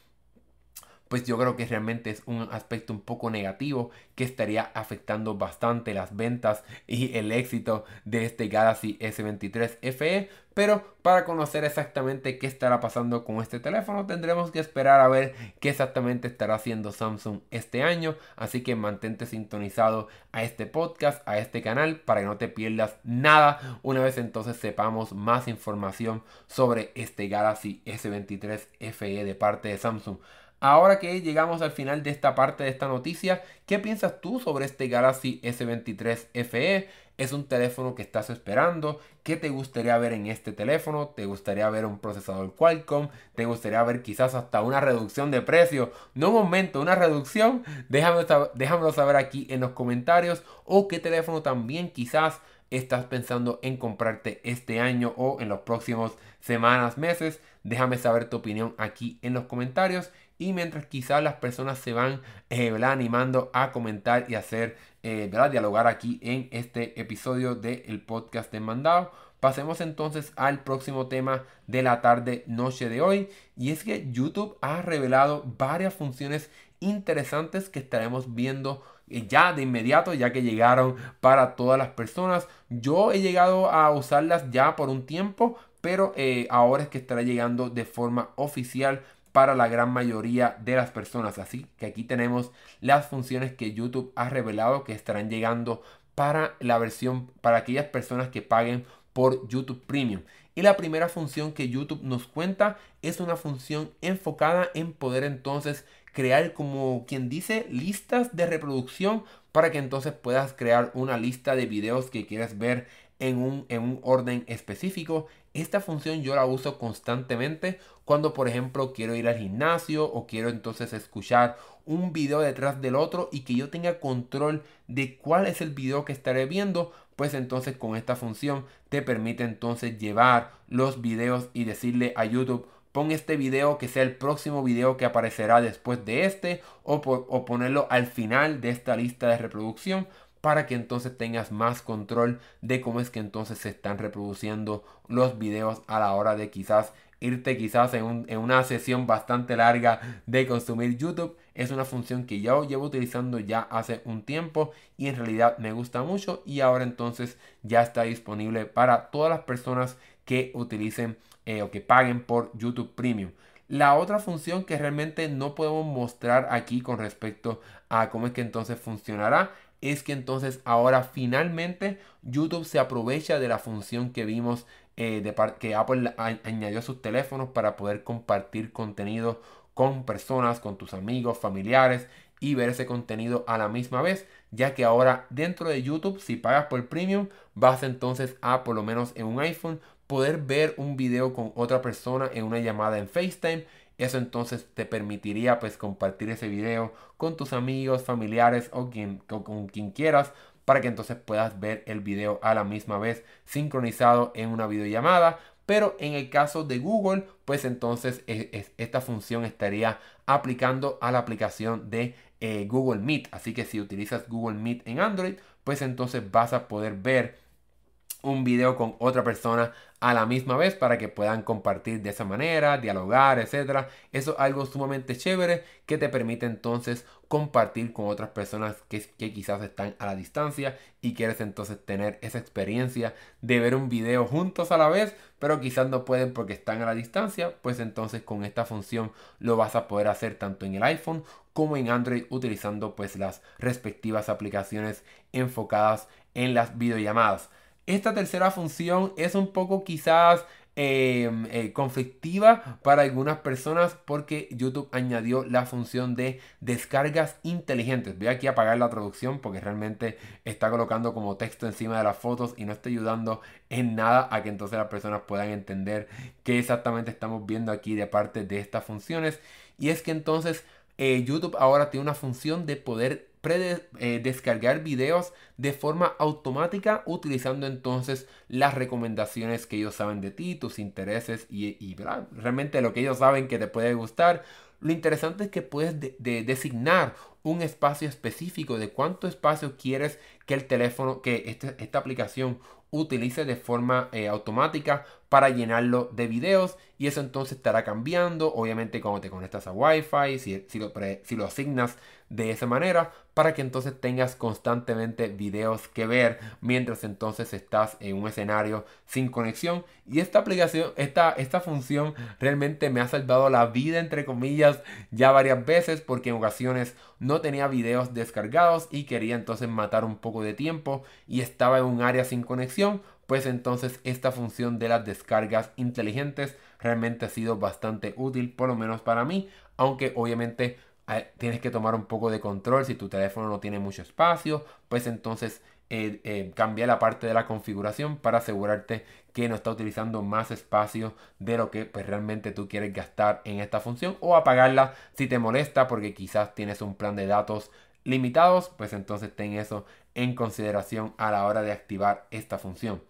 pues yo creo que realmente es un aspecto un poco negativo que estaría afectando bastante las ventas y el éxito de este Galaxy S23 FE. Pero para conocer exactamente qué estará pasando con este teléfono tendremos que esperar a ver qué exactamente estará haciendo Samsung este año. Así que mantente sintonizado a este podcast, a este canal, para que no te pierdas nada. Una vez entonces sepamos más información sobre este Galaxy S23 FE de parte de Samsung. Ahora que llegamos al final de esta parte de esta noticia, ¿qué piensas tú sobre este Galaxy S23 FE? ¿Es un teléfono que estás esperando? ¿Qué te gustaría ver en este teléfono? ¿Te gustaría ver un procesador Qualcomm? ¿Te gustaría ver quizás hasta una reducción de precio? No un aumento, una reducción. Déjamelo, saber aquí en los comentarios. ¿O qué teléfono también quizás estás pensando en comprarte este año o en los próximos semanas, meses? Déjame saber tu opinión aquí en los comentarios y mientras quizás las personas se van eh, animando a comentar y hacer, eh, dialogar aquí en este episodio del podcast de Mandado. Pasemos entonces al próximo tema de la tarde noche de hoy y es que YouTube ha revelado varias funciones interesantes que estaremos viendo eh, ya de inmediato ya que llegaron para todas las personas. Yo he llegado a usarlas ya por un tiempo, pero eh, ahora es que estará llegando de forma oficial para la gran mayoría de las personas. Así que aquí tenemos las funciones que YouTube ha revelado que estarán llegando para la versión, para aquellas personas que paguen por YouTube Premium. Y la primera función que YouTube nos cuenta es una función enfocada en poder entonces crear como quien dice listas de reproducción para que entonces puedas crear una lista de videos que quieres ver en un, en un orden específico. Esta función yo la uso constantemente cuando por ejemplo quiero ir al gimnasio o quiero entonces escuchar un video detrás del otro y que yo tenga control de cuál es el video que estaré viendo, pues entonces con esta función te permite entonces llevar los videos y decirle a YouTube pon este video que sea el próximo video que aparecerá después de este o, o ponerlo al final de esta lista de reproducción para que entonces tengas más control de cómo es que entonces se están reproduciendo los videos a la hora de quizás irte quizás en, una sesión bastante larga de consumir YouTube. Es una función que yo llevo utilizando ya hace un tiempo y en realidad me gusta mucho y ahora entonces ya está disponible para todas las personas que utilicen eh, o que paguen por YouTube Premium. La otra función que realmente no podemos mostrar aquí con respecto a cómo es que entonces funcionará es que entonces ahora finalmente YouTube se aprovecha de la función que vimos eh, de que Apple añadió a sus teléfonos para poder compartir contenido con personas, con tus amigos, familiares y ver ese contenido a la misma vez, ya que ahora dentro de YouTube, si pagas por premium, vas entonces a por lo menos en un iPhone poder ver un video con otra persona en una llamada en FaceTime eso entonces te permitiría pues compartir ese video con tus amigos, familiares o, quien, con quien quieras para que entonces puedas ver el video a la misma vez sincronizado en una videollamada. Pero en el caso de Google, pues entonces esta función estaría aplicando a la aplicación de eh, Google Meet. Así que si utilizas Google Meet en Android, pues entonces vas a poder ver un video con otra persona a la misma vez para que puedan compartir de esa manera, dialogar, etc. Eso es algo sumamente chévere que te permite entonces compartir con otras personas que, que, quizás están a la distancia y quieres entonces tener esa experiencia de ver un video juntos a la vez, pero quizás no pueden porque están a la distancia, pues entonces con esta función lo vas a poder hacer tanto en el iPhone como en Android utilizando pues las respectivas aplicaciones enfocadas en las videollamadas. Esta tercera función es un poco quizás em, eh, conflictiva para algunas personas porque YouTube añadió la función de descargas inteligentes. Voy aquí a apagar la traducción porque realmente está colocando como texto encima de las fotos y no está ayudando en nada a que entonces las personas puedan entender qué exactamente estamos viendo aquí de parte de estas funciones. Y es que entonces eh, YouTube ahora tiene una función de poder eh, descargar videos de forma automática utilizando entonces las recomendaciones que ellos saben de ti, tus intereses y, realmente lo que ellos saben que te puede gustar. Lo interesante es que puedes designar un espacio específico de cuánto espacio quieres que el teléfono, que este, esta aplicación utilice de forma eh, automática para llenarlo de videos y eso entonces estará cambiando, obviamente cuando te conectas a Wi-Fi, si, si, lo, si lo asignas de esa manera, para que entonces tengas constantemente videos que ver mientras entonces estás en un escenario sin conexión. Y esta aplicación, esta, esta función realmente me ha salvado la vida, entre comillas, ya varias veces, porque en ocasiones no tenía videos descargados y quería entonces matar un poco de tiempo y estaba en un área sin conexión pues entonces esta función de las descargas inteligentes realmente ha sido bastante útil, por lo menos para mí, aunque obviamente tienes que tomar un poco de control si tu teléfono no tiene mucho espacio, pues entonces eh, eh, cambia la parte de la configuración para asegurarte que no está utilizando más espacio de lo que pues, realmente tú quieres gastar en esta función o apagarla si te molesta porque quizás tienes un plan de datos limitados, pues entonces ten eso en consideración a la hora de activar esta función.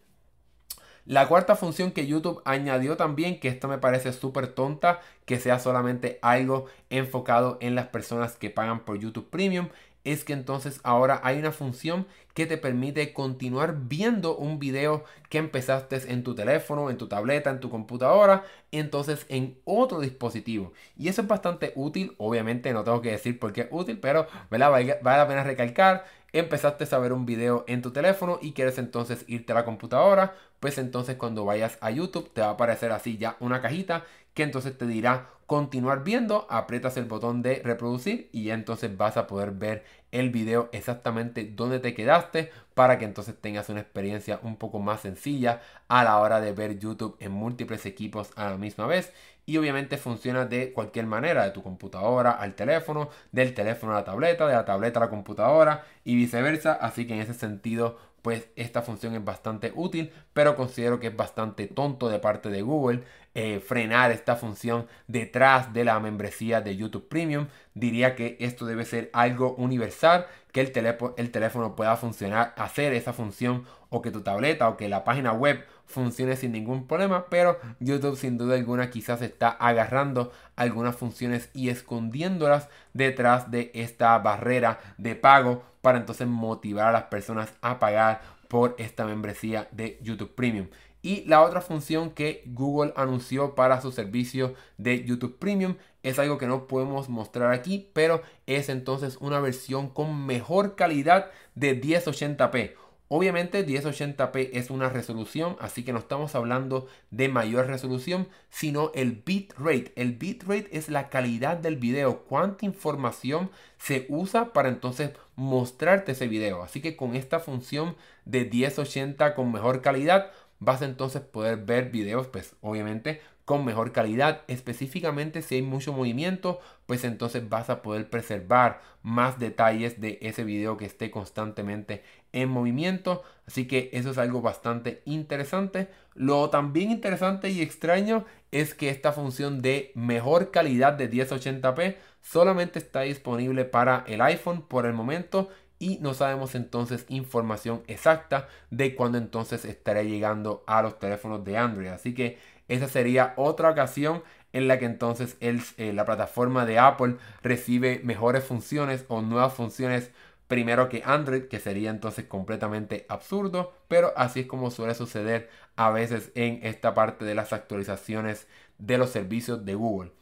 La cuarta función que YouTube añadió también, que esto me parece súper tonta, que sea solamente algo enfocado en las personas que pagan por YouTube Premium, es que entonces ahora hay una función que te permite continuar viendo un video que empezaste en tu teléfono, en tu tableta, en tu computadora, entonces en otro dispositivo. Y eso es bastante útil, obviamente no tengo que decir por qué es útil, pero vale la pena recalcar empezaste a ver un video en tu teléfono y quieres entonces irte a la computadora, pues entonces cuando vayas a YouTube te va a aparecer así ya una cajita que entonces te dirá continuar viendo, aprietas el botón de reproducir y entonces vas a poder ver el video exactamente donde te quedaste para que entonces tengas una experiencia un poco más sencilla a la hora de ver YouTube en múltiples equipos a la misma vez. Y obviamente funciona de cualquier manera, de tu computadora al teléfono, del teléfono a la tableta, de la tableta a la computadora y viceversa, así que en ese sentido pues esta función es bastante útil, pero considero que es bastante tonto de parte de Google eh, frenar esta función detrás de la membresía de YouTube Premium. Diría que esto debe ser algo universal, que el, el teléfono pueda funcionar, hacer esa función o que tu tableta o que la página web funcione sin ningún problema, pero YouTube sin duda alguna quizás está agarrando algunas funciones y escondiéndolas detrás de esta barrera de pago para entonces motivar a las personas a pagar por esta membresía de YouTube Premium. Y la otra función que Google anunció para su servicio de YouTube Premium es algo que no podemos mostrar aquí, pero es entonces una versión con mejor calidad de 1080p. Obviamente 1080p es una resolución, así que no estamos hablando de mayor resolución, sino el bitrate. El bitrate es la calidad del video, cuánta información se usa para entonces mostrarte ese video. Así que con esta función de 1080 con mejor calidad, vas a entonces poder ver videos, pues obviamente con mejor calidad. Específicamente si hay mucho movimiento, pues entonces vas a poder preservar más detalles de ese video que esté constantemente en movimiento. Así que eso es algo bastante interesante. Lo también interesante y extraño es que esta función de mejor calidad de 1080p solamente está disponible para el iPhone por el momento y no sabemos entonces información exacta de cuándo entonces estará llegando a los teléfonos de Android. Así que esa sería otra ocasión en la que entonces eh, la plataforma de Apple recibe mejores funciones o nuevas funciones primero que Android, que sería entonces completamente absurdo, pero así es como suele suceder a veces en esta parte de las actualizaciones de los servicios de Google.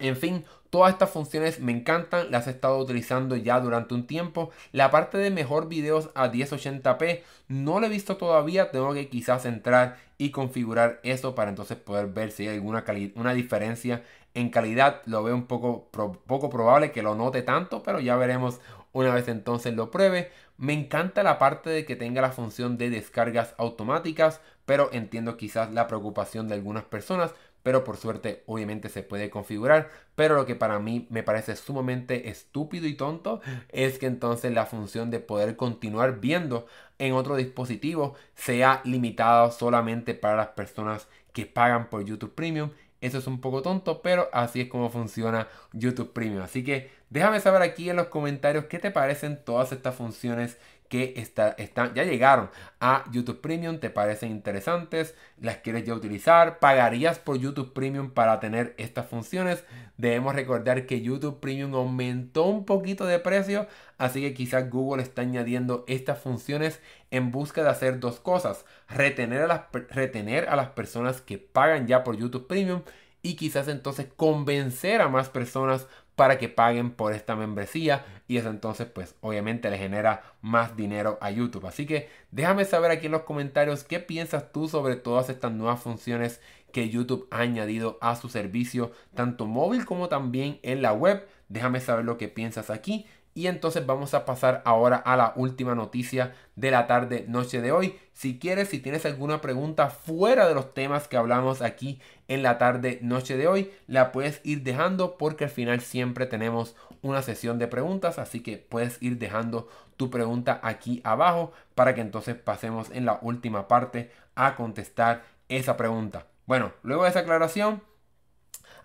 En fin, todas estas funciones me encantan, las he estado utilizando ya durante un tiempo. La parte de mejor videos a 1080p no la he visto todavía, tengo que quizás entrar y configurar eso para entonces poder ver si hay alguna una diferencia en calidad. Lo veo un poco, poco probable que lo note tanto, pero ya veremos una vez entonces lo pruebe. Me encanta la parte de que tenga la función de descargas automáticas, pero entiendo quizás la preocupación de algunas personas pero por suerte obviamente se puede configurar. Pero lo que para mí me parece sumamente estúpido y tonto es que entonces la función de poder continuar viendo en otro dispositivo sea limitada solamente para las personas que pagan por YouTube Premium. Eso es un poco tonto, pero así es como funciona YouTube Premium. Así que déjame saber aquí en los comentarios qué te parecen todas estas funciones que está, están, ya llegaron a YouTube Premium, te parecen interesantes, las quieres ya utilizar, pagarías por YouTube Premium para tener estas funciones. Debemos recordar que YouTube Premium aumentó un poquito de precio, así que quizás Google está añadiendo estas funciones en busca de hacer dos cosas, retener a las, retener a las personas que pagan ya por YouTube Premium y quizás entonces convencer a más personas para que paguen por esta membresía y eso entonces pues obviamente le genera más dinero a YouTube. Así que déjame saber aquí en los comentarios qué piensas tú sobre todas estas nuevas funciones que YouTube ha añadido a su servicio, tanto móvil como también en la web. Déjame saber lo que piensas aquí. Y entonces vamos a pasar ahora a la última noticia de la tarde noche de hoy. Si quieres, si tienes alguna pregunta fuera de los temas que hablamos aquí en la tarde noche de hoy, la puedes ir dejando porque al final siempre tenemos una sesión de preguntas, así que puedes ir dejando tu pregunta aquí abajo para que entonces pasemos en la última parte a contestar esa pregunta. Bueno, luego de esa aclaración,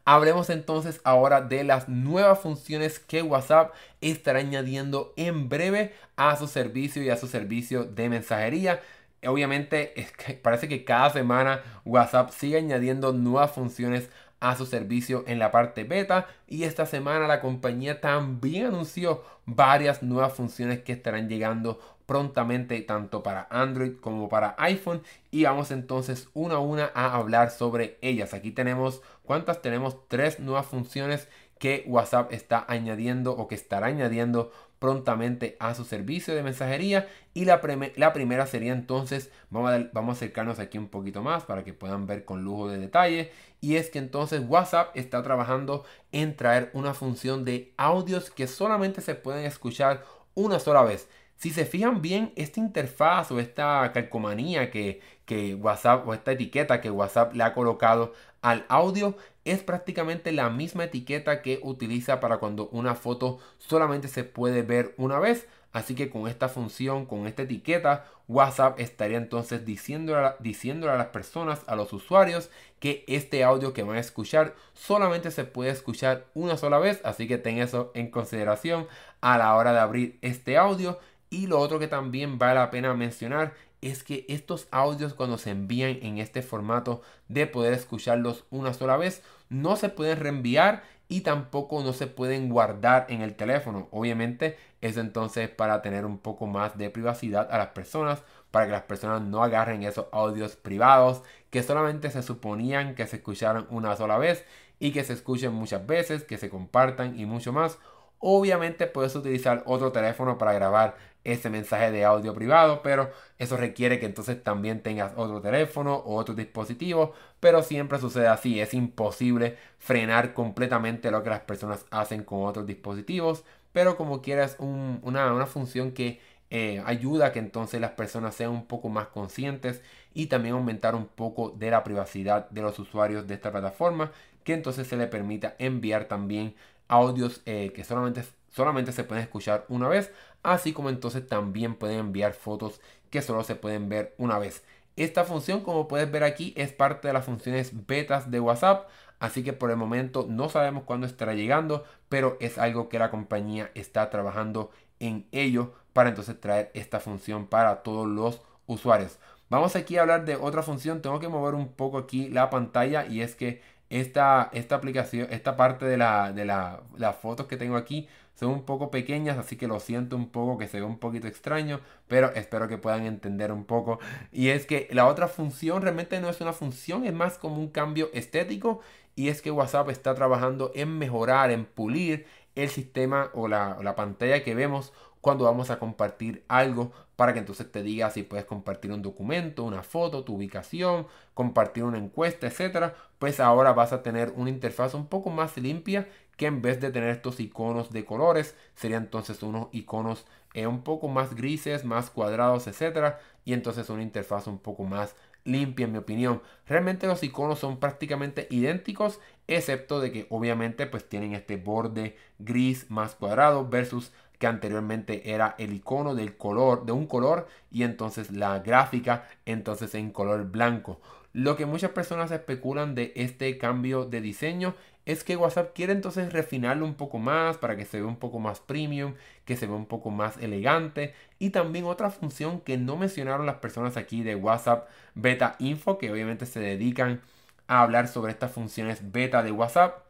Hablemos entonces ahora de las nuevas funciones que WhatsApp estará añadiendo en breve a su servicio y a su servicio de mensajería. Obviamente parece que cada semana WhatsApp sigue añadiendo nuevas funciones a su servicio en la parte beta y esta semana la compañía también anunció varias nuevas funciones que estarán llegando prontamente tanto para Android como para iPhone y vamos entonces una a una a hablar sobre ellas. Aquí tenemos, ¿cuántas tenemos? Tres nuevas funciones que WhatsApp está añadiendo o que estará añadiendo prontamente a su servicio de mensajería y la, primera sería entonces, vamos a, vamos a acercarnos aquí un poquito más para que puedan ver con lujo de detalle y es que entonces WhatsApp está trabajando en traer una función de audios que solamente se pueden escuchar una sola vez. Si se fijan bien, esta interfaz o esta calcomanía que, que WhatsApp o esta etiqueta que WhatsApp le ha colocado al audio es prácticamente la misma etiqueta que utiliza para cuando una foto solamente se puede ver una vez. Así que con esta función, con esta etiqueta, WhatsApp estaría entonces diciéndole a, diciéndole a las personas, a los usuarios, que este audio que van a escuchar solamente se puede escuchar una sola vez. Así que ten eso en consideración a la hora de abrir este audio y lo otro que también vale la pena mencionar es que estos audios cuando se envían en este formato de poder escucharlos una sola vez no se pueden reenviar y tampoco no se pueden guardar en el teléfono. Obviamente es entonces para tener un poco más de privacidad a las personas, para que las personas no agarren esos audios privados que solamente se suponían que se escucharan una sola vez y que se escuchen muchas veces, que se compartan y mucho más. Obviamente puedes utilizar otro teléfono para grabar ese mensaje de audio privado, pero eso requiere que entonces también tengas otro teléfono o otro dispositivo, pero siempre sucede así, es imposible frenar completamente lo que las personas hacen con otros dispositivos, pero como quieras una, una, función que eh, ayuda a que entonces las personas sean un poco más conscientes y también aumentar un poco de la privacidad de los usuarios de esta plataforma, que entonces se le permita enviar también audios eh, que solamente, solamente se pueden escuchar una vez así como entonces también pueden enviar fotos que solo se pueden ver una vez. Esta función, como puedes ver aquí, es parte de las funciones betas de WhatsApp, así que por el momento no sabemos cuándo estará llegando, pero es algo que la compañía está trabajando en ello para entonces traer esta función para todos los usuarios. Vamos aquí a hablar de otra función, tengo que mover un poco aquí la pantalla y es que esta, esta aplicación, esta parte de, de la, las fotos que tengo aquí son un poco pequeñas, así que lo siento un poco que se ve un poquito extraño, pero espero que puedan entender un poco. Y es que la otra función realmente no es una función, es más como un cambio estético. Y es que WhatsApp está trabajando en mejorar, en pulir el sistema o la, la pantalla que vemos cuando vamos a compartir algo para que entonces te diga si puedes compartir un documento, una foto, tu ubicación, compartir una encuesta, etcétera, pues ahora vas a tener una interfaz un poco más limpia que en vez de tener estos iconos de colores, serían entonces unos iconos eh, un poco más grises, más cuadrados, etcétera, y entonces una interfaz un poco más limpia en mi opinión. Realmente los iconos son prácticamente idénticos, excepto de que obviamente pues tienen este borde gris más cuadrado versus que anteriormente era el icono del color, de un color y entonces la gráfica entonces en color blanco. lo que muchas personas especulan de este cambio de diseño es que WhatsApp quiere entonces refinarlo un poco más para que se vea un poco más premium, que se vea un poco más elegante y también otra función que no mencionaron las personas aquí de WhatsApp Beta Info que obviamente se dedican a hablar sobre estas funciones beta de WhatsApp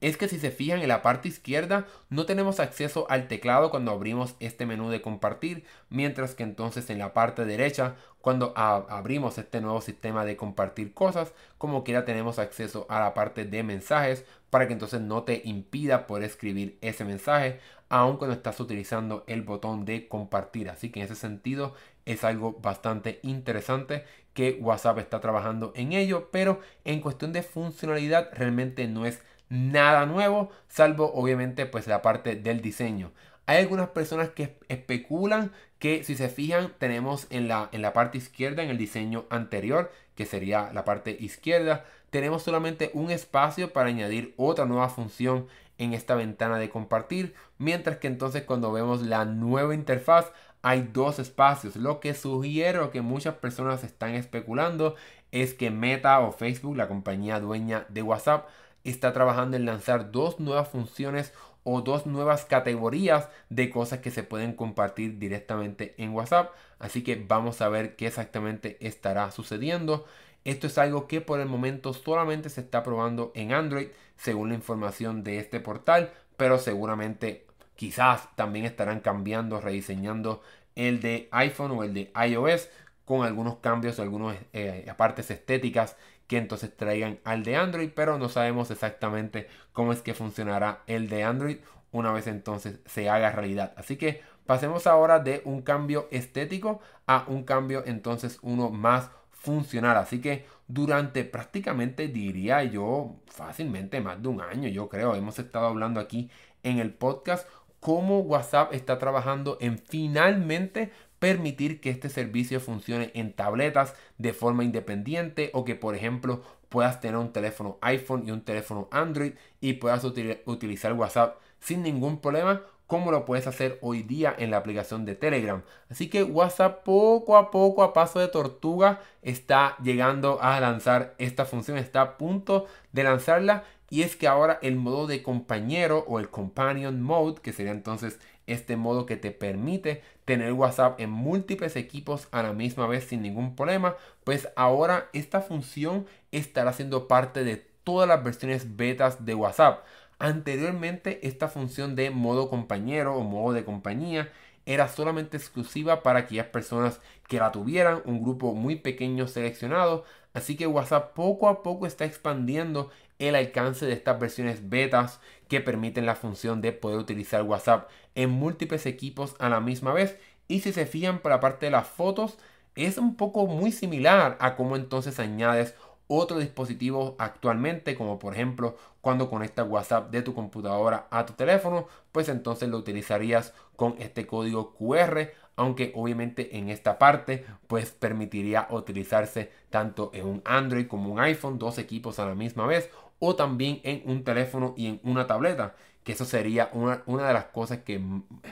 es que si se fijan en la parte izquierda no tenemos acceso al teclado cuando abrimos este menú de compartir, mientras que entonces en la parte derecha cuando abrimos este nuevo sistema de compartir cosas, como quiera tenemos acceso a la parte de mensajes para que entonces no te impida poder escribir ese mensaje, aun cuando estás utilizando el botón de compartir. Así que en ese sentido es algo bastante interesante que WhatsApp está trabajando en ello, pero en cuestión de funcionalidad realmente no es nada nuevo, salvo obviamente pues la parte del diseño. Hay algunas personas que especulan que si se fijan tenemos en la, en la parte izquierda, en el diseño anterior, que sería la parte izquierda, tenemos solamente un espacio para añadir otra nueva función en esta ventana de compartir, mientras que entonces cuando vemos la nueva interfaz hay dos espacios. Lo que sugiero que muchas personas están especulando es que Meta o Facebook, la compañía dueña de WhatsApp, está trabajando en lanzar dos nuevas funciones o dos nuevas categorías de cosas que se pueden compartir directamente en WhatsApp. Así que vamos a ver qué exactamente estará sucediendo. Esto es algo que por el momento solamente se está probando en Android, según la información de este portal, pero seguramente quizás también estarán cambiando, rediseñando el de iPhone o el de iOS con algunos cambios, algunas eh, partes estéticas que entonces traigan al de Android, pero no sabemos exactamente cómo es que funcionará el de Android una vez entonces se haga realidad. Así que pasemos ahora de un cambio estético a un cambio entonces uno más funcional. Así que durante prácticamente diría yo fácilmente más de un año, yo creo, hemos estado hablando aquí en el podcast cómo WhatsApp está trabajando en finalmente permitir que este servicio funcione en tabletas de forma independiente o que por ejemplo puedas tener un teléfono iPhone y un teléfono Android y puedas utilizar WhatsApp sin ningún problema como lo puedes hacer hoy día en la aplicación de Telegram. Así que WhatsApp poco a poco, a paso de tortuga, está llegando a lanzar esta función, está a punto de lanzarla. Y es que ahora el modo de compañero o el companion mode, que sería entonces este modo que te permite tener WhatsApp en múltiples equipos a la misma vez sin ningún problema, pues ahora esta función estará siendo parte de todas las versiones betas de WhatsApp. Anteriormente esta función de modo compañero o modo de compañía era solamente exclusiva para aquellas personas que la tuvieran, un grupo muy pequeño seleccionado. Así que WhatsApp poco a poco está expandiendo el alcance de estas versiones betas que permiten la función de poder utilizar WhatsApp en múltiples equipos a la misma vez. Y si se fijan por la parte de las fotos, es un poco muy similar a cómo entonces añades otro dispositivo actualmente, como por ejemplo cuando conectas WhatsApp de tu computadora a tu teléfono, pues entonces lo utilizarías con este código QR, aunque obviamente en esta parte pues permitiría utilizarse tanto en un Android como un iPhone, dos equipos a la misma vez, o también en un teléfono y en una tableta. Que eso sería una, de las cosas que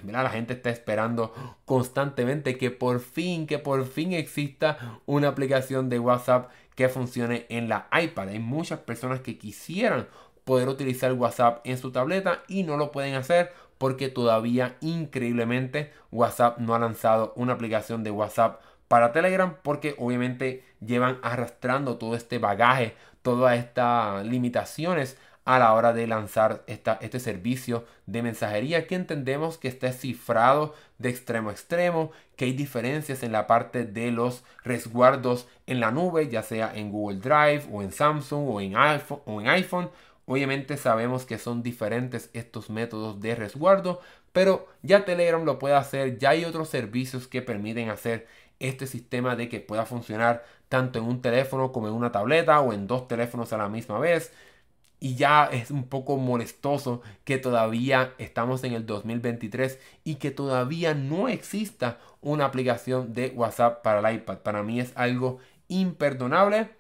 la gente está esperando constantemente. Que por fin, que por fin exista una aplicación de WhatsApp que funcione en la iPad. Hay muchas personas que quisieran poder utilizar WhatsApp en su tableta y no lo pueden hacer porque todavía increíblemente WhatsApp no ha lanzado una aplicación de WhatsApp para Telegram porque obviamente llevan arrastrando todo este bagaje, todas estas limitaciones a la hora de lanzar esta, este servicio de mensajería que entendemos que está cifrado de extremo a extremo, que hay diferencias en la parte de los resguardos en la nube, ya sea en Google Drive o en Samsung o en iPhone. O en iPhone. Obviamente sabemos que son diferentes estos métodos de resguardo, pero ya Telegram lo puede hacer, ya hay otros servicios que permiten hacer este sistema de que pueda funcionar tanto en un teléfono como en una tableta o en dos teléfonos a la misma vez. Y ya es un poco molestoso que todavía estamos en el 2023 y que todavía no exista una aplicación de WhatsApp para el iPad. Para mí es algo imperdonable.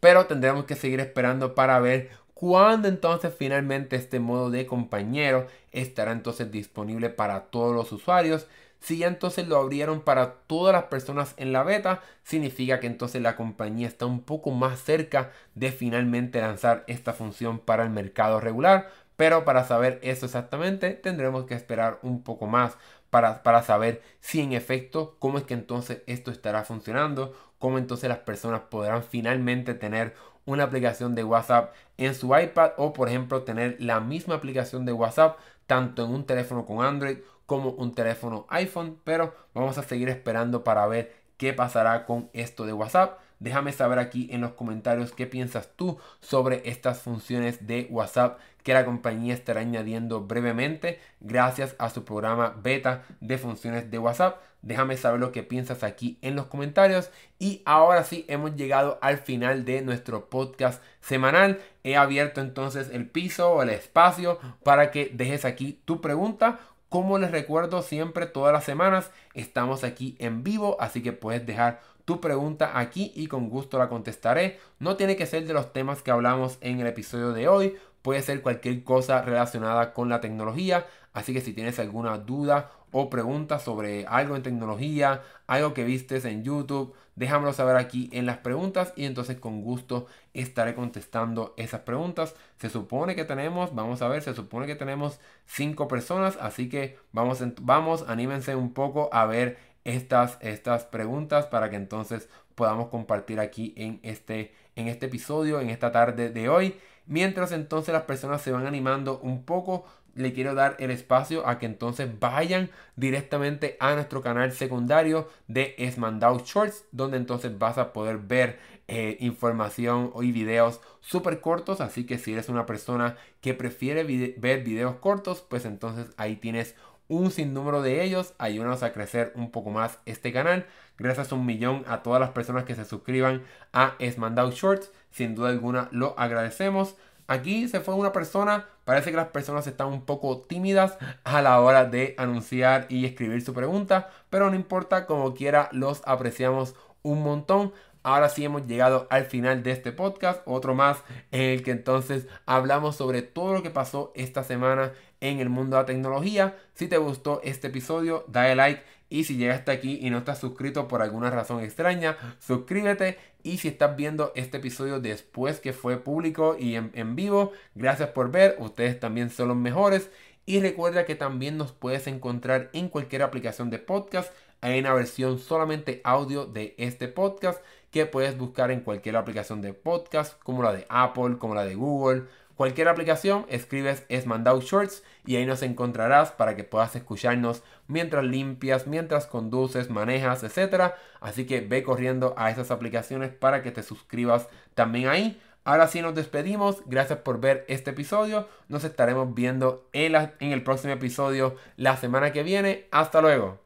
Pero tendremos que seguir esperando para ver cuándo entonces finalmente este modo de compañero estará entonces disponible para todos los usuarios Si ya entonces lo abrieron para todas las personas en la beta, significa que entonces la compañía está un poco más cerca de finalmente lanzar esta función para el mercado regular. Pero para saber eso exactamente tendremos que esperar un poco más para, para, saber si en efecto cómo es que entonces esto estará funcionando, cómo entonces las personas podrán finalmente tener una aplicación de WhatsApp en su iPad o por ejemplo tener la misma aplicación de WhatsApp tanto en un teléfono con Android como un teléfono iPhone, pero vamos a seguir esperando para ver qué pasará con esto de WhatsApp. Déjame saber aquí en los comentarios qué piensas tú sobre estas funciones de WhatsApp que la compañía estará añadiendo brevemente gracias a su programa beta de funciones de WhatsApp. Déjame saber lo que piensas aquí en los comentarios. Y ahora sí, hemos llegado al final de nuestro podcast semanal. He abierto entonces el piso o el espacio para que dejes aquí tu pregunta como les recuerdo siempre, todas las semanas estamos aquí en vivo, así que puedes dejar tu pregunta aquí y con gusto la contestaré. No tiene que ser de los temas que hablamos en el episodio de hoy, puede ser cualquier cosa relacionada con la tecnología, así que si tienes alguna duda o pregunta sobre algo en tecnología, algo que vistes en YouTube, déjamelo saber aquí en las preguntas y entonces con gusto estaré contestando esas preguntas. Se supone que tenemos, vamos a ver, se supone que tenemos cinco personas, así que vamos, vamos, anímense un poco a ver estas, estas preguntas para que entonces podamos compartir aquí en este, en este episodio, en esta tarde de hoy. Mientras entonces las personas se van animando un poco, le quiero dar el espacio a que entonces vayan directamente a nuestro canal secundario de Esmandau Shorts, donde entonces vas a poder ver eh, información y videos súper cortos. Así que si eres una persona que prefiere ver videos cortos, pues entonces ahí tienes un sinnúmero de ellos. Ayúdanos a crecer un poco más este canal. Gracias a un millón a todas las personas que se suscriban a Esmandau Shorts. Sin duda alguna lo agradecemos. Aquí se fue una persona, parece que las personas están un poco tímidas a la hora de anunciar y escribir su pregunta, pero no importa, como quiera, los apreciamos un montón. Ahora sí hemos llegado al final de este podcast, otro más en el que entonces hablamos sobre todo lo que pasó esta semana en el mundo de la tecnología. Si te gustó este episodio, dale like y si llegaste aquí y no estás suscrito por alguna razón extraña, suscríbete. Y si estás viendo este episodio después que fue público y en, en vivo, gracias por ver. Ustedes también son los mejores. Y recuerda que también nos puedes encontrar en cualquier aplicación de podcast. Hay una versión solamente audio de este podcast que puedes buscar en cualquier aplicación de podcast, como la de Apple, como la de Google cualquier aplicación, escribes Esmandau Shorts y ahí nos encontrarás para que puedas escucharnos mientras limpias, mientras conduces, manejas, etc. Así que ve corriendo a esas aplicaciones para que te suscribas también ahí. Ahora sí nos despedimos, gracias por ver este episodio, nos estaremos viendo en, en el próximo episodio la semana que viene, hasta luego.